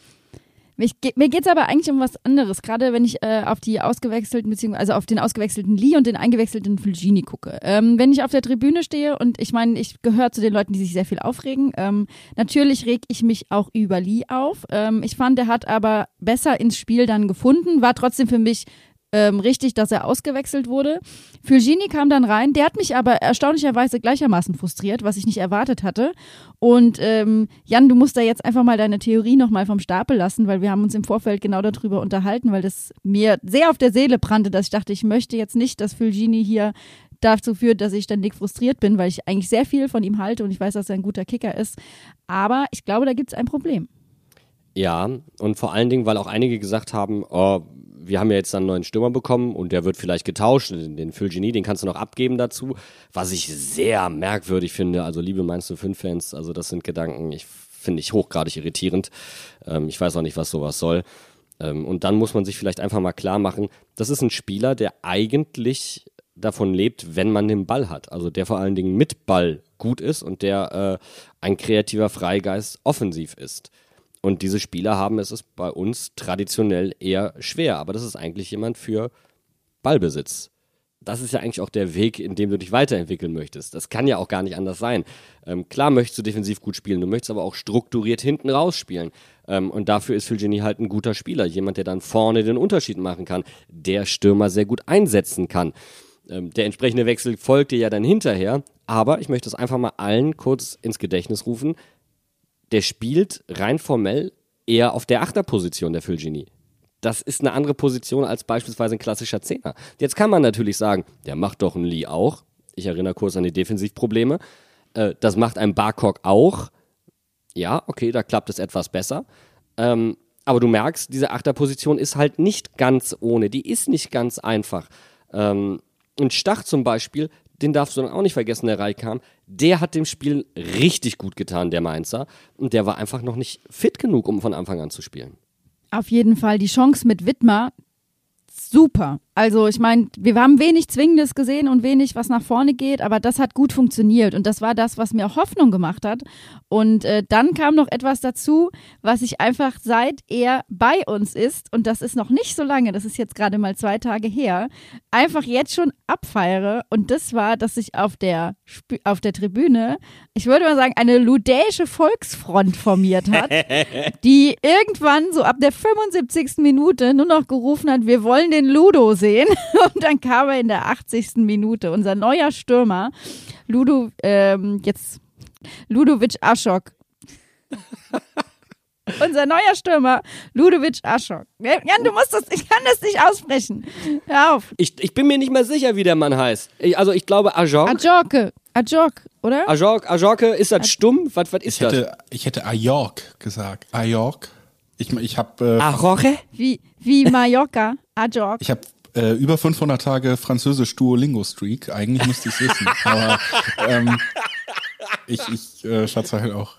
Mich, mir geht es aber eigentlich um was anderes, gerade wenn ich äh, auf die ausgewechselten, beziehungsweise also auf den ausgewechselten Lee und den eingewechselten Fulgini gucke. Ähm, wenn ich auf der Tribüne stehe und ich meine, ich gehöre zu den Leuten, die sich sehr viel aufregen, ähm, natürlich reg ich mich auch über Lee auf. Ähm, ich fand, er hat aber besser ins Spiel dann gefunden, war trotzdem für mich ähm, richtig, dass er ausgewechselt wurde. Fulgini kam dann rein, der hat mich aber erstaunlicherweise gleichermaßen frustriert, was ich nicht erwartet hatte. Und ähm, Jan, du musst da jetzt einfach mal deine Theorie nochmal vom Stapel lassen, weil wir haben uns im Vorfeld genau darüber unterhalten, weil das mir sehr auf der Seele brannte, dass ich dachte, ich möchte jetzt nicht, dass Fulgini hier dazu führt, dass ich ständig frustriert bin, weil ich eigentlich sehr viel von ihm halte und ich weiß, dass er ein guter Kicker ist. Aber ich glaube, da gibt es ein Problem. Ja, und vor allen Dingen, weil auch einige gesagt haben, oh, wir haben ja jetzt einen neuen Stürmer bekommen und der wird vielleicht getauscht, den Fulgini, den kannst du noch abgeben dazu, was ich sehr merkwürdig finde. Also liebe Mainz 05 Fans, also das sind Gedanken, ich finde ich hochgradig irritierend. Ähm, ich weiß auch nicht, was sowas soll. Ähm, und dann muss man sich vielleicht einfach mal klar machen, das ist ein Spieler, der eigentlich davon lebt, wenn man den Ball hat. Also der vor allen Dingen mit Ball gut ist und der äh, ein kreativer Freigeist offensiv ist. Und diese Spieler haben es bei uns traditionell eher schwer. Aber das ist eigentlich jemand für Ballbesitz. Das ist ja eigentlich auch der Weg, in dem du dich weiterentwickeln möchtest. Das kann ja auch gar nicht anders sein. Ähm, klar möchtest du defensiv gut spielen, du möchtest aber auch strukturiert hinten raus spielen. Ähm, und dafür ist Phil halt ein guter Spieler. Jemand, der dann vorne den Unterschied machen kann, der Stürmer sehr gut einsetzen kann. Ähm, der entsprechende Wechsel folgte ja dann hinterher. Aber ich möchte es einfach mal allen kurz ins Gedächtnis rufen. Der spielt rein formell eher auf der Achterposition, der Phil Das ist eine andere Position als beispielsweise ein klassischer Zehner. Jetzt kann man natürlich sagen, der macht doch ein Lee auch. Ich erinnere kurz an die Defensivprobleme. Äh, das macht ein Barcock auch. Ja, okay, da klappt es etwas besser. Ähm, aber du merkst, diese Achterposition ist halt nicht ganz ohne. Die ist nicht ganz einfach. Ähm, und Stach zum Beispiel, den darfst du dann auch nicht vergessen, der reinkam, der hat dem Spiel richtig gut getan, der Mainzer. Und der war einfach noch nicht fit genug, um von Anfang an zu spielen. Auf jeden Fall die Chance mit Wittmer, super. Also ich meine, wir haben wenig Zwingendes gesehen und wenig, was nach vorne geht, aber das hat gut funktioniert und das war das, was mir Hoffnung gemacht hat. Und äh, dann kam noch etwas dazu, was ich einfach seit er bei uns ist, und das ist noch nicht so lange, das ist jetzt gerade mal zwei Tage her, einfach jetzt schon abfeiere. Und das war, dass sich auf der, auf der Tribüne, ich würde mal sagen, eine ludäische Volksfront formiert hat, die irgendwann so ab der 75. Minute nur noch gerufen hat, wir wollen den Ludo sehen. Und dann kam er in der 80. Minute, unser neuer Stürmer, Ludo, ähm, jetzt Ludovic Aschok. Unser neuer Stürmer, Ludovic Aschok. Jan, du musst das, ich kann das nicht aussprechen. Hör auf. Ich, ich bin mir nicht mehr sicher, wie der Mann heißt. Ich, also ich glaube Ajok. Ajorke. Ajok, oder? Ajok, Ajorke, ist das stumm? Was, was ist ich hätte, das? Ich hätte Ajork gesagt. Ajork. Ich, ich habe. Äh, Ajorke? Wie, wie Mallorca. Ajork. Ich habe äh, über 500 Tage französisch Duolingo-Streak. Eigentlich müsste ich es wissen. aber ähm, ich, ich äh, schätze halt auch.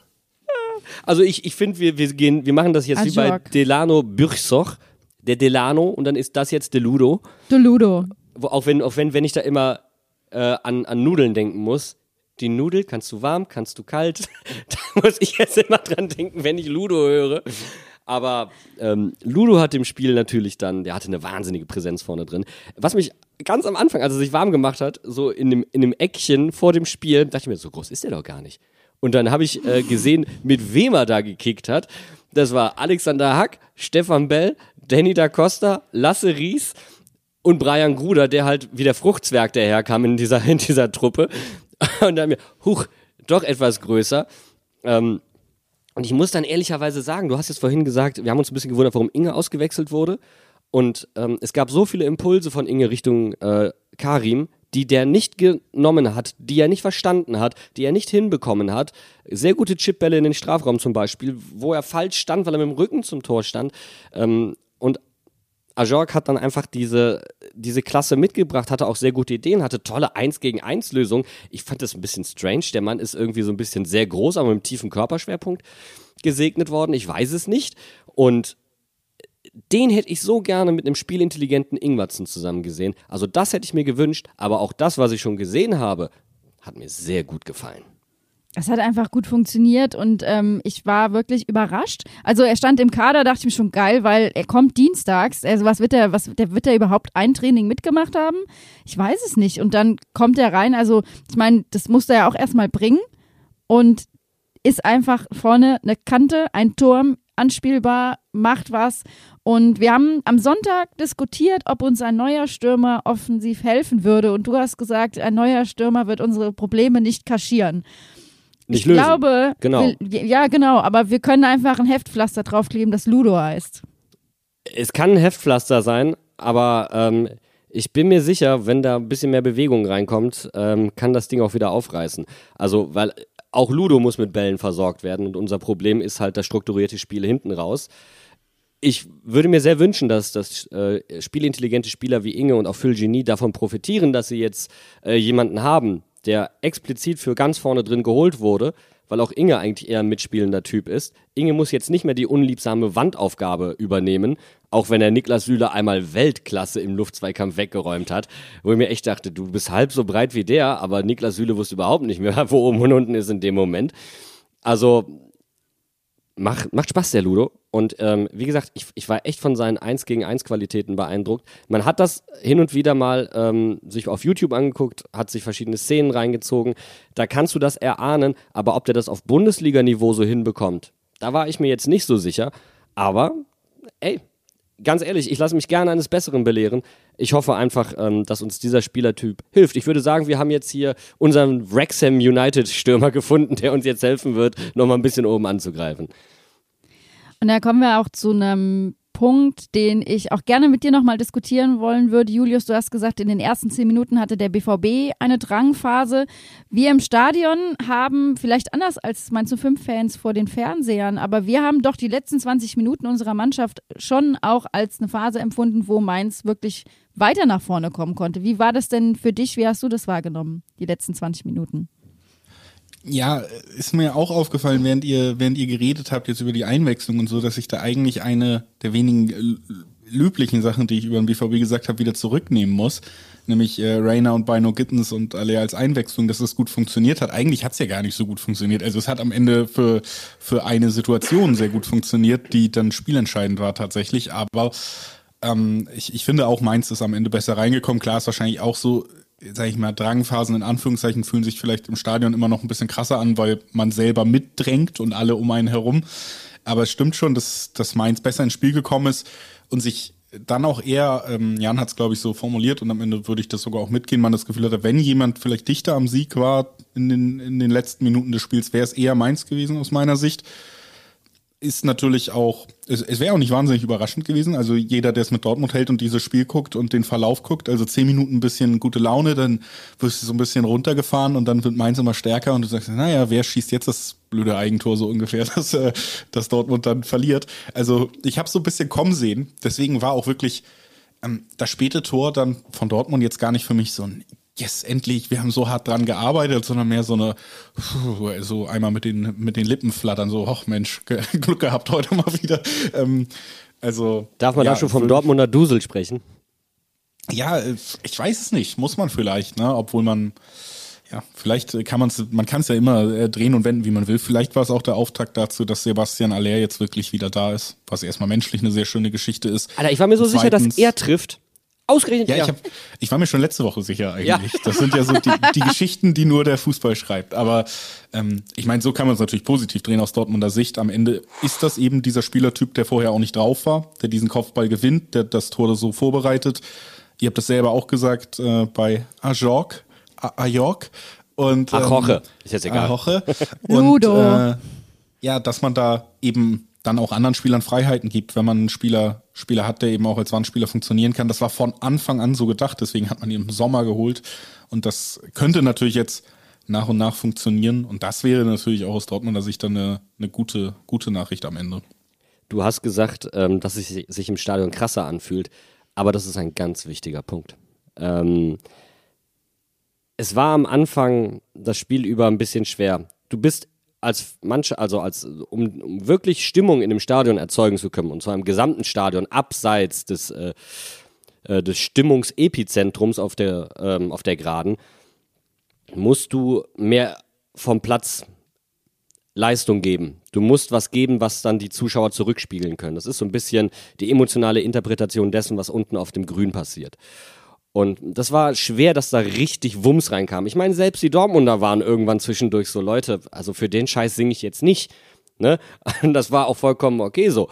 Also ich, ich finde, wir, wir, gehen, wir machen das jetzt Ajok. wie bei Delano Bürchsoch. Der Delano und dann ist das jetzt Deludo. Deludo. Wo, auch wenn, auch wenn, wenn ich da immer äh, an, an Nudeln denken muss. Die Nudel, kannst du warm, kannst du kalt? da muss ich jetzt immer dran denken, wenn ich Ludo höre. Aber ähm, Ludo hat dem Spiel natürlich dann, der hatte eine wahnsinnige Präsenz vorne drin. Was mich ganz am Anfang, als er sich warm gemacht hat, so in dem, in dem Eckchen vor dem Spiel, dachte ich mir, so groß ist der doch gar nicht. Und dann habe ich äh, gesehen, mit wem er da gekickt hat. Das war Alexander Hack, Stefan Bell, Danny da Costa, Lasse Ries und Brian Gruder, der halt wie der Fruchtzwerg daherkam in dieser, in dieser Truppe. Und dann mir, huch, doch etwas größer. Ähm, und ich muss dann ehrlicherweise sagen, du hast jetzt vorhin gesagt, wir haben uns ein bisschen gewundert, warum Inge ausgewechselt wurde. Und ähm, es gab so viele Impulse von Inge Richtung äh, Karim, die der nicht genommen hat, die er nicht verstanden hat, die er nicht hinbekommen hat. Sehr gute Chipbälle in den Strafraum zum Beispiel, wo er falsch stand, weil er mit dem Rücken zum Tor stand. Ähm, und Ajork hat dann einfach diese, diese Klasse mitgebracht, hatte auch sehr gute Ideen, hatte tolle 1 gegen 1 Lösungen. Ich fand das ein bisschen strange. Der Mann ist irgendwie so ein bisschen sehr groß, aber mit einem tiefen Körperschwerpunkt gesegnet worden. Ich weiß es nicht. Und den hätte ich so gerne mit einem spielintelligenten Ingwertsen zusammen gesehen. Also das hätte ich mir gewünscht, aber auch das, was ich schon gesehen habe, hat mir sehr gut gefallen. Es hat einfach gut funktioniert und ähm, ich war wirklich überrascht. Also er stand im Kader, dachte ich mir schon geil, weil er kommt dienstags. Also was wird er, was der wird er überhaupt ein Training mitgemacht haben? Ich weiß es nicht. Und dann kommt er rein. Also ich meine, das musste er ja auch erstmal bringen und ist einfach vorne eine Kante, ein Turm, anspielbar, macht was. Und wir haben am Sonntag diskutiert, ob uns ein neuer Stürmer offensiv helfen würde. Und du hast gesagt, ein neuer Stürmer wird unsere Probleme nicht kaschieren nicht ich lösen. glaube, genau. Wir, ja, genau, aber wir können einfach ein Heftpflaster draufkleben, das Ludo heißt. Es kann ein Heftpflaster sein, aber ähm, ich bin mir sicher, wenn da ein bisschen mehr Bewegung reinkommt, ähm, kann das Ding auch wieder aufreißen. Also, weil auch Ludo muss mit Bällen versorgt werden und unser Problem ist halt das strukturierte Spiel hinten raus. Ich würde mir sehr wünschen, dass, dass äh, spielintelligente Spieler wie Inge und auch Phil Genie davon profitieren, dass sie jetzt äh, jemanden haben, der explizit für ganz vorne drin geholt wurde, weil auch Inge eigentlich eher ein mitspielender Typ ist. Inge muss jetzt nicht mehr die unliebsame Wandaufgabe übernehmen, auch wenn er Niklas Süle einmal Weltklasse im Luftzweikampf weggeräumt hat, wo ich mir echt dachte, du bist halb so breit wie der, aber Niklas Süle wusste überhaupt nicht mehr, wo oben und unten ist in dem Moment. Also macht, macht Spaß, der Ludo. Und ähm, wie gesagt, ich, ich war echt von seinen 1 gegen 1 Qualitäten beeindruckt. Man hat das hin und wieder mal ähm, sich auf YouTube angeguckt, hat sich verschiedene Szenen reingezogen. Da kannst du das erahnen, aber ob der das auf Bundesliga-Niveau so hinbekommt, da war ich mir jetzt nicht so sicher. Aber, ey, ganz ehrlich, ich lasse mich gerne eines Besseren belehren. Ich hoffe einfach, ähm, dass uns dieser Spielertyp hilft. Ich würde sagen, wir haben jetzt hier unseren Wrexham United Stürmer gefunden, der uns jetzt helfen wird, nochmal ein bisschen oben anzugreifen. Und da kommen wir auch zu einem Punkt, den ich auch gerne mit dir nochmal diskutieren wollen würde. Julius, du hast gesagt, in den ersten zehn Minuten hatte der BVB eine Drangphase. Wir im Stadion haben vielleicht anders als Mainz 05-Fans vor den Fernsehern, aber wir haben doch die letzten 20 Minuten unserer Mannschaft schon auch als eine Phase empfunden, wo Mainz wirklich weiter nach vorne kommen konnte. Wie war das denn für dich? Wie hast du das wahrgenommen, die letzten 20 Minuten? Ja, ist mir auch aufgefallen, während ihr, während ihr geredet habt jetzt über die Einwechslung und so, dass ich da eigentlich eine der wenigen löblichen Sachen, die ich über den BVB gesagt habe, wieder zurücknehmen muss. Nämlich äh, Rainer und Bino Gittens und alle als Einwechslung, dass das gut funktioniert hat. Eigentlich hat's ja gar nicht so gut funktioniert. Also es hat am Ende für, für eine Situation sehr gut funktioniert, die dann spielentscheidend war tatsächlich. Aber ähm, ich, ich finde auch Mainz ist am Ende besser reingekommen. Klar ist wahrscheinlich auch so, sag ich mal, Drangphasen in Anführungszeichen fühlen sich vielleicht im Stadion immer noch ein bisschen krasser an, weil man selber mitdrängt und alle um einen herum. Aber es stimmt schon, dass, dass Mainz besser ins Spiel gekommen ist und sich dann auch eher, ähm, Jan hat es glaube ich so formuliert und am Ende würde ich das sogar auch mitgehen, man das Gefühl hatte, wenn jemand vielleicht dichter am Sieg war in den, in den letzten Minuten des Spiels, wäre es eher Mainz gewesen aus meiner Sicht ist natürlich auch, es, es wäre auch nicht wahnsinnig überraschend gewesen. Also jeder, der es mit Dortmund hält und dieses Spiel guckt und den Verlauf guckt, also zehn Minuten ein bisschen gute Laune, dann wirst du so ein bisschen runtergefahren und dann wird Mainz immer stärker und du sagst, naja, wer schießt jetzt das blöde Eigentor so ungefähr, dass, äh, dass Dortmund dann verliert. Also ich habe so ein bisschen kommen sehen. Deswegen war auch wirklich ähm, das späte Tor dann von Dortmund jetzt gar nicht für mich so ein yes, endlich, wir haben so hart dran gearbeitet, sondern mehr so eine, so einmal mit den, mit den Lippen flattern, so, ach Mensch, Glück gehabt heute mal wieder. Ähm, also. Darf man ja, da schon vom Dortmunder Dusel sprechen? Ja, ich weiß es nicht, muss man vielleicht, ne, obwohl man, ja, vielleicht kann man es, man kann es ja immer äh, drehen und wenden, wie man will. Vielleicht war es auch der Auftakt dazu, dass Sebastian Aller jetzt wirklich wieder da ist, was erstmal menschlich eine sehr schöne Geschichte ist. Alter, ich war mir so sicher, dass er trifft. Ausgerechnet ja. Ich, hab, ich war mir schon letzte Woche sicher eigentlich. Ja. Das sind ja so die, die Geschichten, die nur der Fußball schreibt. Aber ähm, ich meine, so kann man es natürlich positiv drehen aus Dortmunder Sicht. Am Ende ist das eben dieser Spielertyp, der vorher auch nicht drauf war, der diesen Kopfball gewinnt, der das Tor so vorbereitet. Ihr habt das selber auch gesagt äh, bei Ajork. Ajork. Und, ähm, Achoche, ist jetzt egal. Achoche. Und, äh, ja, dass man da eben dann auch anderen Spielern Freiheiten gibt, wenn man einen Spieler, Spieler hat, der eben auch als Wandspieler funktionieren kann. Das war von Anfang an so gedacht, deswegen hat man ihn im Sommer geholt. Und das könnte natürlich jetzt nach und nach funktionieren. Und das wäre natürlich auch aus Dortmunder Sicht dann eine, eine gute, gute Nachricht am Ende. Du hast gesagt, ähm, dass es sich im Stadion krasser anfühlt, aber das ist ein ganz wichtiger Punkt. Ähm, es war am Anfang das Spiel über ein bisschen schwer. Du bist als manche, also als um, um, wirklich Stimmung in dem Stadion erzeugen zu können, und zwar im gesamten Stadion, abseits des, äh, äh, des Stimmungsepizentrums auf der, ähm, auf der Geraden, musst du mehr vom Platz Leistung geben. Du musst was geben, was dann die Zuschauer zurückspiegeln können. Das ist so ein bisschen die emotionale Interpretation dessen, was unten auf dem Grün passiert. Und das war schwer, dass da richtig Wumms reinkam. Ich meine, selbst die Dortmunder waren irgendwann zwischendurch so, Leute, also für den Scheiß singe ich jetzt nicht. Ne? Das war auch vollkommen okay so.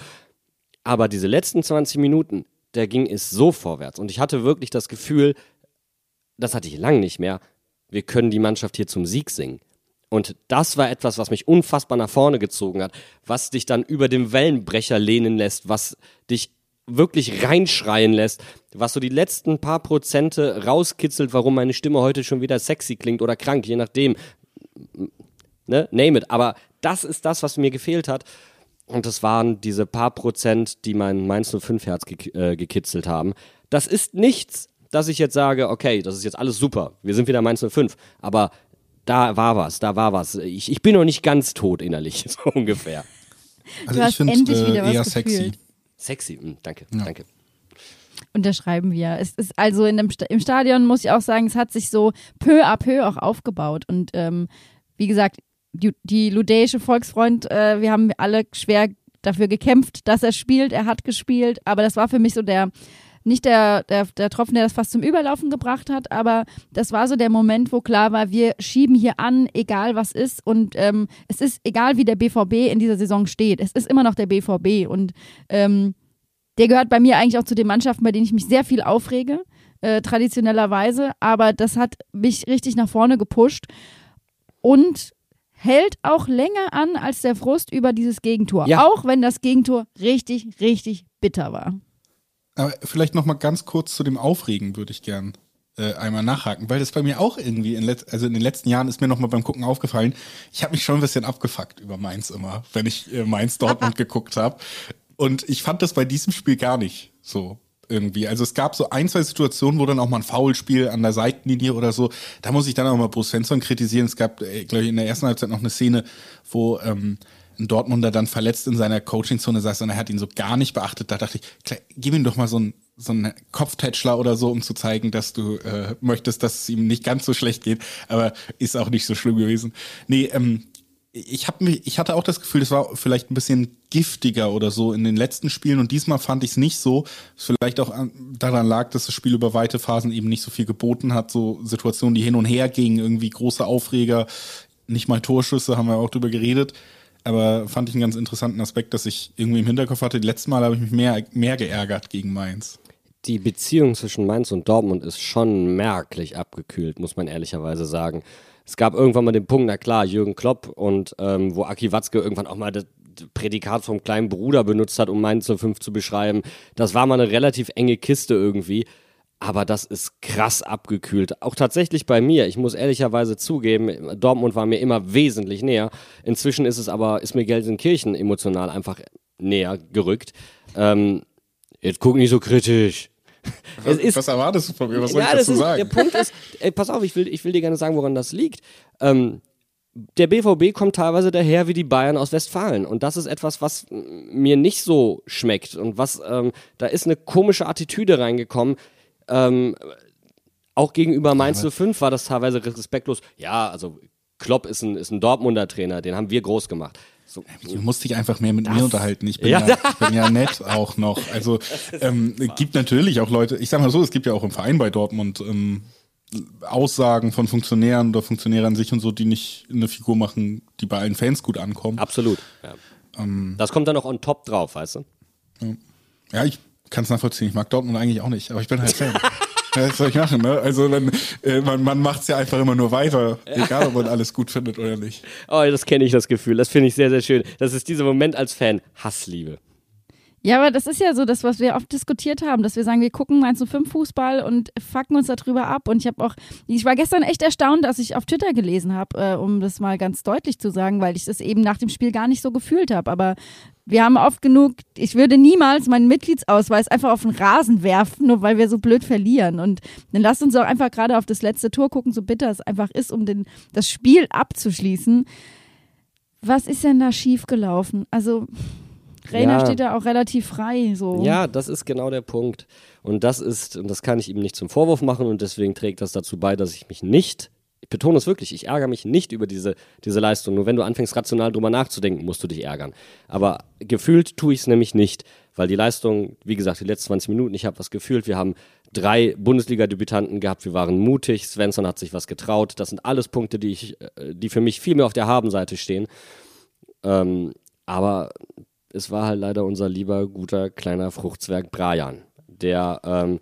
Aber diese letzten 20 Minuten, da ging es so vorwärts. Und ich hatte wirklich das Gefühl, das hatte ich lange nicht mehr, wir können die Mannschaft hier zum Sieg singen. Und das war etwas, was mich unfassbar nach vorne gezogen hat, was dich dann über dem Wellenbrecher lehnen lässt, was dich wirklich reinschreien lässt, was so die letzten paar Prozente rauskitzelt, warum meine Stimme heute schon wieder sexy klingt oder krank, je nachdem. Ne? Name it. Aber das ist das, was mir gefehlt hat. Und das waren diese paar Prozent, die mein Mainz 05 Herz ge äh, gekitzelt haben. Das ist nichts, dass ich jetzt sage, okay, das ist jetzt alles super. Wir sind wieder Mainz 05. Aber da war was, da war was. Ich, ich bin noch nicht ganz tot innerlich, so ungefähr. Also ich finde äh, eher sexy. Sexy, mm, danke, danke. unterschreiben wir. Es ist also in dem im Stadion, muss ich auch sagen, es hat sich so peu à peu auch aufgebaut. Und ähm, wie gesagt, die, die ludäische Volksfreund, äh, wir haben alle schwer dafür gekämpft, dass er spielt. Er hat gespielt, aber das war für mich so der, nicht der, der, der Tropfen, der das fast zum Überlaufen gebracht hat, aber das war so der Moment, wo klar war, wir schieben hier an, egal was ist. Und ähm, es ist egal, wie der BVB in dieser Saison steht. Es ist immer noch der BVB. Und ähm, der gehört bei mir eigentlich auch zu den Mannschaften, bei denen ich mich sehr viel aufrege, äh, traditionellerweise. Aber das hat mich richtig nach vorne gepusht und hält auch länger an als der Frust über dieses Gegentor. Ja. Auch wenn das Gegentor richtig, richtig bitter war. Aber vielleicht noch mal ganz kurz zu dem Aufregen würde ich gern äh, einmal nachhaken, weil das bei mir auch irgendwie in, letz also in den letzten Jahren ist mir noch mal beim Gucken aufgefallen. Ich habe mich schon ein bisschen abgefuckt über Mainz immer, wenn ich äh, Mainz Dortmund geguckt habe. Und ich fand das bei diesem Spiel gar nicht so irgendwie. Also es gab so ein, zwei Situationen, wo dann auch mal ein Foulspiel an der Seitenlinie oder so. Da muss ich dann auch mal Bruce Svensson kritisieren. Es gab, äh, glaube ich, in der ersten Halbzeit noch eine Szene, wo ähm, ein Dortmunder dann verletzt in seiner Coachingzone saß und er hat ihn so gar nicht beachtet. Da dachte ich, gib ihm doch mal so ein so einen Kopftätschler oder so, um zu zeigen, dass du äh, möchtest, dass es ihm nicht ganz so schlecht geht. Aber ist auch nicht so schlimm gewesen. Nee, ähm, ich habe ich hatte auch das Gefühl, das war vielleicht ein bisschen giftiger oder so in den letzten Spielen und diesmal fand ich es nicht so. Vielleicht auch an, daran lag, dass das Spiel über weite Phasen eben nicht so viel geboten hat, so Situationen, die hin und her gingen, irgendwie große Aufreger, nicht mal Torschüsse, haben wir auch drüber geredet. Aber fand ich einen ganz interessanten Aspekt, dass ich irgendwie im Hinterkopf hatte. Letztes Mal habe ich mich mehr, mehr geärgert gegen Mainz. Die Beziehung zwischen Mainz und Dortmund ist schon merklich abgekühlt, muss man ehrlicherweise sagen. Es gab irgendwann mal den Punkt, na klar, Jürgen Klopp und ähm, wo Aki Watzke irgendwann auch mal das Prädikat vom kleinen Bruder benutzt hat, um Mainz 05 zu beschreiben. Das war mal eine relativ enge Kiste irgendwie. Aber das ist krass abgekühlt. Auch tatsächlich bei mir. Ich muss ehrlicherweise zugeben, Dortmund war mir immer wesentlich näher. Inzwischen ist es aber, ist mir Gelsenkirchen emotional einfach näher gerückt. Ähm, jetzt guck nicht so kritisch. Es ist, Was erwartest du von mir? Was soll ja, ich das dazu ist, sagen? Der Punkt ist, ey, pass auf, ich will, ich will dir gerne sagen, woran das liegt. Ähm, der BVB kommt teilweise daher wie die Bayern aus Westfalen. Und das ist etwas, was mir nicht so schmeckt. Und was, ähm, da ist eine komische Attitüde reingekommen. Ähm, auch gegenüber Mainz 05 war das teilweise respektlos. Ja, also Klopp ist ein, ist ein Dortmunder Trainer, den haben wir groß gemacht. So, Du musst dich einfach mehr mit mir unterhalten. Ich bin ja, Ja. ich bin ja nett auch noch. Also ähm, gibt natürlich auch Leute, ich sag mal so, es gibt ja auch im Verein bei Dortmund ähm, Aussagen von Funktionären oder Funktionären an sich und so, die nicht eine Figur machen, die bei allen Fans gut ankommen. absolut. Ja. Ähm. das kommt dann noch on top drauf, weißt du? Ja, ich kann es nachvollziehen. Ich mag Dortmund eigentlich auch nicht, aber ich bin halt Fan. Was soll ich machen, ne? Also dann, äh, man, man macht's ja einfach immer nur weiter, egal ob man alles gut findet oder nicht. Oh, das kenne ich, das Gefühl. Das finde ich sehr, sehr schön. Das ist dieser Moment als Fan. Hassliebe. Ja, aber das ist ja so das, was wir oft diskutiert haben, dass wir sagen, wir gucken 1 zu 5 Fußball und fucken uns darüber ab. Und ich habe auch, ich war gestern echt erstaunt, dass ich auf Twitter gelesen habe, äh, um das mal ganz deutlich zu sagen, weil ich das eben nach dem Spiel gar nicht so gefühlt habe. Aber wir haben oft genug, ich würde niemals meinen Mitgliedsausweis einfach auf den Rasen werfen, nur weil wir so blöd verlieren. Und dann lasst uns auch einfach gerade auf das letzte Tor gucken, so bitter es einfach ist, um den, das Spiel abzuschließen. Was ist denn da schiefgelaufen? Also, Rainer Ja. steht da auch relativ frei. So. Ja, das ist genau der Punkt. Und das ist, und das kann ich ihm nicht zum Vorwurf machen und deswegen trägt das dazu bei, dass ich mich nicht, ich betone es wirklich, ich ärgere mich nicht über diese, diese Leistung. Nur wenn du anfängst, rational drüber nachzudenken, musst du dich ärgern. Aber gefühlt tue ich es nämlich nicht, weil die Leistung, wie gesagt, die letzten 20 Minuten, ich habe was gefühlt. Wir haben drei Bundesliga-Debütanten gehabt, wir waren mutig, Svensson hat sich was getraut. Das sind alles Punkte, die, ich, äh, die für mich viel mehr auf der Habenseite stehen. Ähm, aber es war halt leider unser lieber, guter, kleiner Fruchtzwerg Brian, der ähm,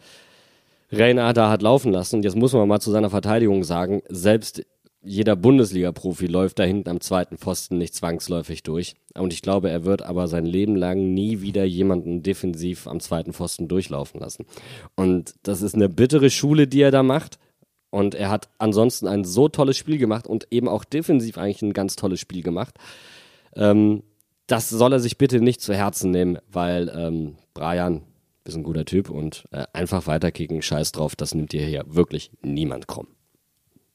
Reina da hat laufen lassen. Und jetzt muss man mal zu seiner Verteidigung sagen, selbst jeder Bundesliga-Profi läuft da hinten am zweiten Pfosten nicht zwangsläufig durch. Und ich glaube, er wird aber sein Leben lang nie wieder jemanden defensiv am zweiten Pfosten durchlaufen lassen. Und das ist eine bittere Schule, die er da macht. Und er hat ansonsten ein so tolles Spiel gemacht und eben auch defensiv eigentlich ein ganz tolles Spiel gemacht. Ähm, das soll er sich bitte nicht zu Herzen nehmen, weil ähm, Brian ist ein guter Typ und äh, einfach weiterkicken, scheiß drauf, das nimmt dir hier wirklich niemand krumm.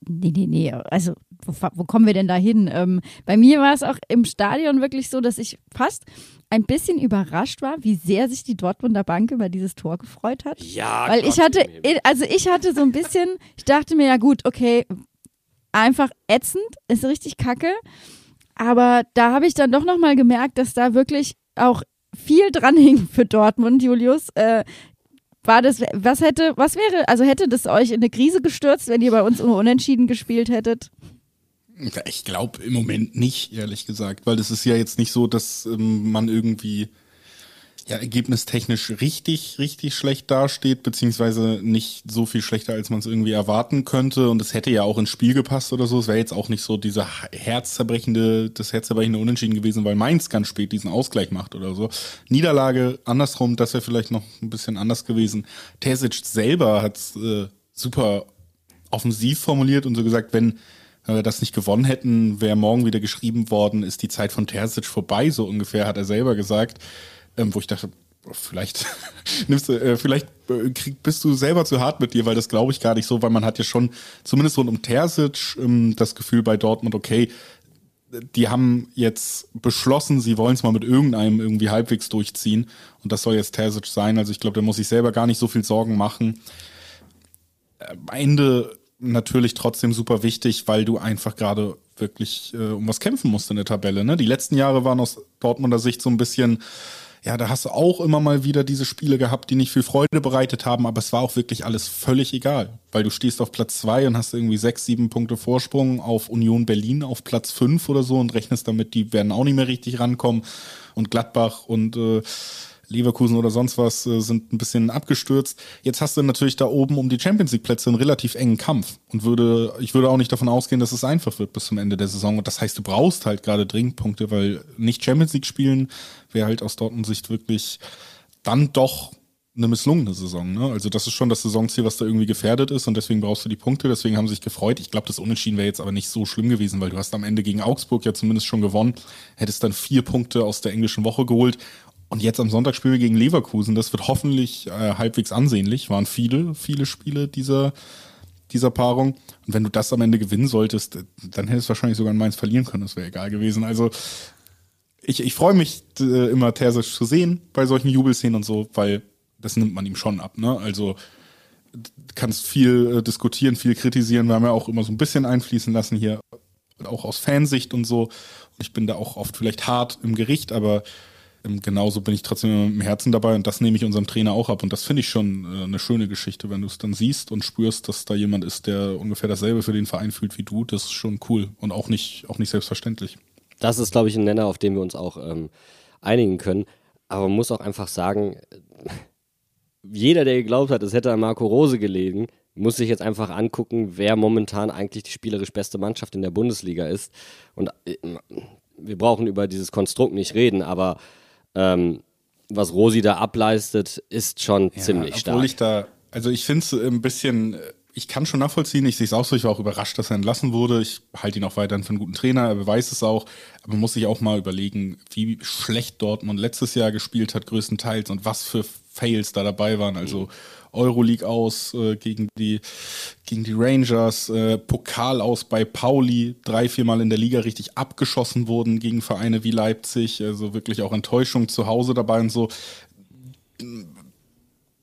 Nee, nee, nee. Also wo, wo kommen wir denn da hin? Ähm, bei mir war es auch im Stadion wirklich so, dass ich fast ein bisschen überrascht war, wie sehr sich die Dortmunder Bank über dieses Tor gefreut hat. Ja, Weil ich Gott hatte, im Himmel. also ich hatte so ein bisschen, ich dachte mir, ja gut, okay, einfach ätzend, ist richtig kacke. Aber da habe ich dann doch nochmal gemerkt, dass da wirklich auch viel dran hing für Dortmund, Julius. Äh, war das, was hätte, was wäre, also hätte das euch in eine Krise gestürzt, wenn ihr bei uns nur unentschieden gespielt hättet? Ich glaube im Moment nicht, ehrlich gesagt, weil es ist ja jetzt nicht so, dass ähm, man irgendwie ja ergebnistechnisch richtig, richtig schlecht dasteht, beziehungsweise nicht so viel schlechter, als man es irgendwie erwarten könnte. Und es hätte ja auch ins Spiel gepasst oder so. Es wäre jetzt auch nicht so dieser herzzerbrechende, das herzzerbrechende Unentschieden gewesen, weil Mainz ganz spät diesen Ausgleich macht oder so. Niederlage andersrum, das wäre vielleicht noch ein bisschen anders gewesen. Terzic selber hat äh, super offensiv formuliert und so gesagt, wenn wenn wir das nicht gewonnen hätten, wäre morgen wieder geschrieben worden, ist die Zeit von Terzic vorbei, so ungefähr, hat er selber gesagt. Ähm, wo ich dachte, vielleicht nimmst du, äh, vielleicht äh, krieg, bist du selber zu hart mit dir, weil das glaube ich gar nicht so, weil man hat ja schon, zumindest rund um Terzic, ähm, das Gefühl bei Dortmund, okay, die haben jetzt beschlossen, sie wollen es mal mit irgendeinem irgendwie halbwegs durchziehen. Und das soll jetzt Terzic sein. Also ich glaube, der muss sich selber gar nicht so viel Sorgen machen. Am Ende natürlich trotzdem super wichtig, weil du einfach gerade wirklich äh, um was kämpfen musst in der Tabelle. Ne? Die letzten Jahre waren aus Dortmunder Sicht so ein bisschen, ja, da hast du auch immer mal wieder diese Spiele gehabt, die nicht viel Freude bereitet haben, aber es war auch wirklich alles völlig egal, weil du stehst auf Platz zwei und hast irgendwie sechs, sieben Punkte Vorsprung auf Union Berlin auf Platz fünf oder so und rechnest damit, die werden auch nicht mehr richtig rankommen. Und Gladbach und äh, Leverkusen oder sonst was äh, sind ein bisschen abgestürzt. Jetzt hast du natürlich da oben um die Champions League Plätze einen relativ engen Kampf und würde ich würde auch nicht davon ausgehen, dass es einfach wird bis zum Ende der Saison und das heißt, du brauchst halt gerade dringend Punkte, weil nicht Champions League spielen wäre halt aus Dortmund Sicht wirklich dann doch eine misslungene Saison. Ne? Also das ist schon das Saisonziel, was da irgendwie gefährdet ist und deswegen brauchst du die Punkte, deswegen haben sie sich gefreut. Ich glaube, das Unentschieden wäre jetzt aber nicht so schlimm gewesen, weil du hast am Ende gegen Augsburg ja zumindest schon gewonnen, hättest dann vier Punkte aus der englischen Woche geholt und jetzt am Sonntag spielen wir gegen Leverkusen. Das wird hoffentlich äh, halbwegs ansehnlich. Waren viele, viele Spiele dieser, dieser Paarung. Und wenn du das am Ende gewinnen solltest, dann hättest du wahrscheinlich sogar in Mainz verlieren können. Das wäre egal gewesen. Also ich, ich freue mich äh, immer Terzic zu sehen bei solchen Jubelszenen und so, weil das nimmt man ihm schon ab. Ne? Also kannst viel äh, diskutieren, viel kritisieren. Wir haben ja auch immer so ein bisschen einfließen lassen hier, auch aus Fansicht und so. Und ich bin da auch oft vielleicht hart im Gericht, aber genauso bin ich trotzdem immer mit dem Herzen dabei und das nehme ich unserem Trainer auch ab. Und das finde ich schon äh, eine schöne Geschichte, wenn du es dann siehst und spürst, dass da jemand ist, der ungefähr dasselbe für den Verein fühlt wie du. Das ist schon cool und auch nicht, auch nicht selbstverständlich. Das ist, glaube ich, ein Nenner, auf den wir uns auch ähm, einigen können. Aber man muss auch einfach sagen, jeder, der geglaubt hat, es hätte an Marco Rose gelegen, muss sich jetzt einfach angucken, wer momentan eigentlich die spielerisch beste Mannschaft in der Bundesliga ist. Und äh, wir brauchen über dieses Konstrukt nicht reden, aber ähm, was Rosi da ableistet, ist schon Ja, ziemlich stark. Obwohl ich da, also ich finde es ein bisschen, ich kann schon nachvollziehen, ich sehe es auch so, ich war auch überrascht, dass er entlassen wurde. Ich halte ihn auch weiterhin für einen guten Trainer, er beweist es auch. Aber man muss sich auch mal überlegen, wie schlecht Dortmund letztes Jahr gespielt hat, größtenteils, und was für Fails da dabei waren. Also Euroleague aus äh, gegen die gegen die Rangers, äh, Pokal aus bei Pauli, drei, viermal in der Liga richtig abgeschossen wurden gegen Vereine wie Leipzig, also wirklich auch Enttäuschung zu Hause dabei und so.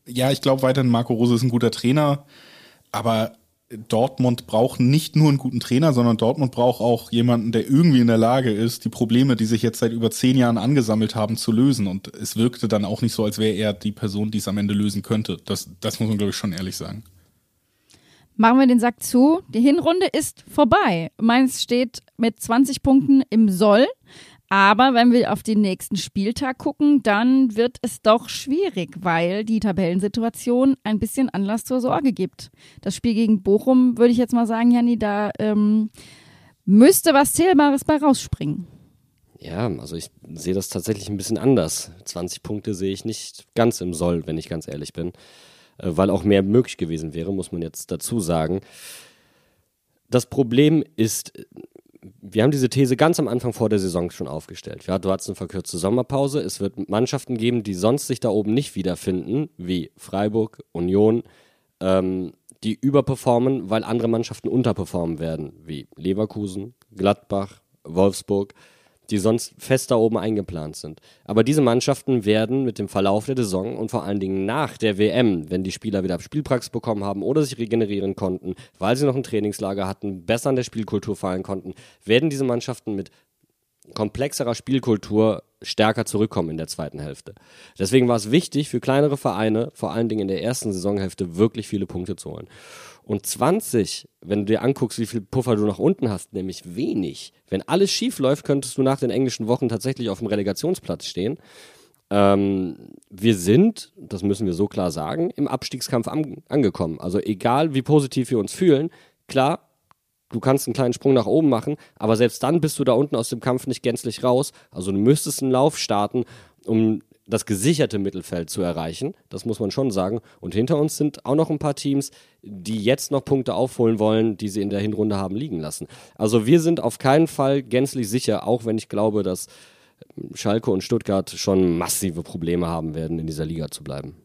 Ja, ich glaube weiterhin, Marco Rose ist ein guter Trainer, aber Dortmund braucht nicht nur einen guten Trainer, sondern Dortmund braucht auch jemanden, der irgendwie in der Lage ist, die Probleme, die sich jetzt seit über zehn Jahren angesammelt haben, zu lösen. Und es wirkte dann auch nicht so, als wäre er die Person, die es am Ende lösen könnte. Das, das muss man, glaube ich, schon ehrlich sagen. Machen wir den Sack zu. Die Hinrunde ist vorbei. Mainz steht mit 20 Punkten im Soll. Aber wenn wir auf den nächsten Spieltag gucken, dann wird es doch schwierig, weil die Tabellensituation ein bisschen Anlass zur Sorge gibt. Das Spiel gegen Bochum, würde ich jetzt mal sagen, Janni, da ähm, müsste was Zählbares bei rausspringen. Ja, also ich sehe das tatsächlich ein bisschen anders. 20 Punkte sehe ich nicht ganz im Soll, wenn ich ganz ehrlich bin. Äh, Weil auch mehr möglich gewesen wäre, muss man jetzt dazu sagen. Das Problem ist, wir haben diese These ganz am Anfang vor der Saison schon aufgestellt. Ja, du hattest eine verkürzte Sommerpause. Es wird Mannschaften geben, die sonst sich da oben nicht wiederfinden, wie Freiburg, Union, ähm, die überperformen, weil andere Mannschaften unterperformen werden, wie Leverkusen, Gladbach, Wolfsburg, die sonst fest da oben eingeplant sind. Aber diese Mannschaften werden mit dem Verlauf der Saison und vor allen Dingen nach der WM, wenn die Spieler wieder Spielpraxis bekommen haben oder sich regenerieren konnten, weil sie noch ein Trainingslager hatten, besser an der Spielkultur fallen konnten, werden diese Mannschaften mit komplexerer Spielkultur stärker zurückkommen in der zweiten Hälfte. Deswegen war es wichtig für kleinere Vereine, vor allen Dingen in der ersten Saisonhälfte, wirklich viele Punkte zu holen. Und 20, wenn du dir anguckst, wie viel Puffer du nach unten hast, nämlich wenig. Wenn alles schief läuft, könntest du nach den englischen Wochen tatsächlich auf dem Relegationsplatz stehen. Ähm, wir sind, das müssen wir so klar sagen, im Abstiegskampf an, angekommen. Also egal, wie positiv wir uns fühlen, klar, du kannst einen kleinen Sprung nach oben machen, aber selbst dann bist du da unten aus dem Kampf nicht gänzlich raus. Also du müsstest einen Lauf starten, um das gesicherte Mittelfeld zu erreichen. Das muss man schon sagen. Und hinter uns sind auch noch ein paar Teams, die jetzt noch Punkte aufholen wollen, die sie in der Hinrunde haben liegen lassen. Also wir sind auf keinen Fall gänzlich sicher, auch wenn ich glaube, dass Schalke und Stuttgart schon massive Probleme haben werden, in dieser Liga zu bleiben.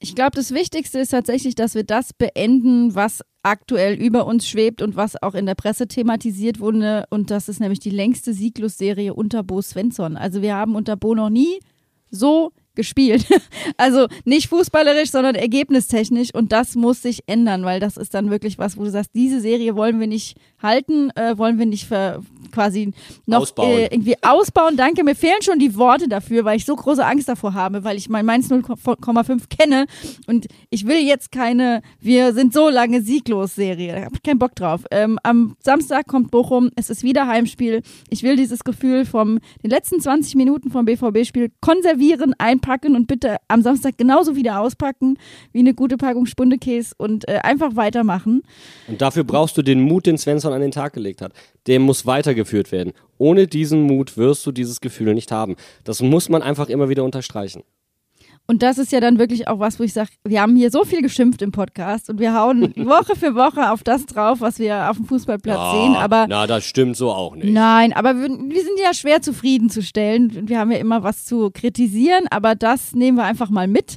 Ich glaube, das Wichtigste ist tatsächlich, dass wir das beenden, was aktuell über uns schwebt und was auch in der Presse thematisiert wurde. Und das ist nämlich die längste Sieglos-Serie unter Bo Svensson. Also wir haben unter Bo noch nie so gespielt. Also nicht fußballerisch, sondern ergebnistechnisch. Und das muss sich ändern, weil das ist dann wirklich was, wo du sagst, diese Serie wollen wir nicht halten, äh, wollen wir nicht ver quasi noch Ausbauen. Äh, irgendwie ausbauen. Danke, mir fehlen schon die Worte dafür, weil ich so große Angst davor habe, weil ich mein Mainz 0,5 kenne und ich will jetzt keine, wir sind so lange sieglos Serie. Da habe ich keinen Bock drauf. Ähm, am Samstag kommt Bochum, es ist wieder Heimspiel. Ich will dieses Gefühl vom den letzten 20 Minuten vom BVB-Spiel konservieren, einpacken und bitte am Samstag genauso wieder auspacken wie eine gute Packung Spundekäse und äh, einfach weitermachen. Und dafür brauchst du den Mut, den Svensson an den Tag gelegt hat. Der muss weitergeführt werden. Ohne diesen Mut wirst du dieses Gefühl nicht haben. Das muss man einfach immer wieder unterstreichen. Und das ist ja dann wirklich auch was, wo ich sage, wir haben hier so viel geschimpft im Podcast und wir hauen Woche für Woche auf das drauf, was wir auf dem Fußballplatz sehen. Aber na, das stimmt so auch nicht. Nein, aber wir, wir sind ja schwer zufriedenzustellen. Wir haben ja immer was zu kritisieren, aber das nehmen wir einfach mal mit.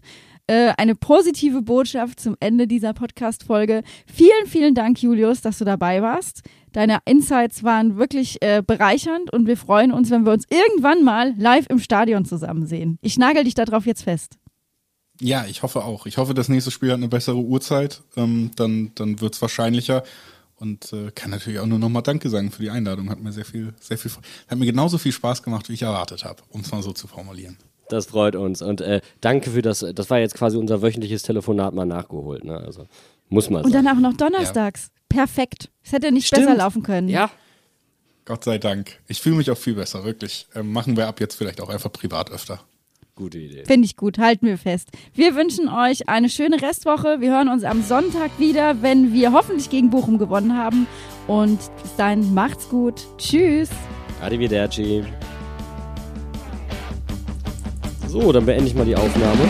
Äh, eine positive Botschaft zum Ende dieser Podcast-Folge. Vielen, vielen Dank, Julius, dass du dabei warst. Deine Insights waren wirklich äh, bereichernd und wir freuen uns, wenn wir uns irgendwann mal live im Stadion zusammen sehen. Ich nagel dich darauf jetzt fest. Ja, ich hoffe auch. Ich hoffe, das nächste Spiel hat eine bessere Uhrzeit. Ähm, dann dann wird es wahrscheinlicher. Und äh, kann natürlich auch nur nochmal Danke sagen für die Einladung. Hat mir sehr viel, sehr viel, hat mir genauso viel Spaß gemacht, wie ich erwartet habe, um es mal so zu formulieren. Das freut uns. Und äh, danke für das. Das war jetzt quasi unser wöchentliches Telefonat mal nachgeholt. Ne? Also muss man Und sagen. dann auch noch donnerstags. Perfekt. Es hätte nicht Stimmt. besser laufen können. Ja, Gott sei Dank. Ich fühle mich auch viel besser, wirklich. Ähm, machen wir ab jetzt vielleicht auch einfach privat öfter. gute Idee. Finde ich gut, halten wir fest. Wir wünschen euch eine schöne Restwoche. Wir hören uns am Sonntag wieder, wenn wir hoffentlich gegen Bochum gewonnen haben. Und bis dahin macht's gut. Tschüss. Arrivederci. So, dann beende ich mal die Aufnahme.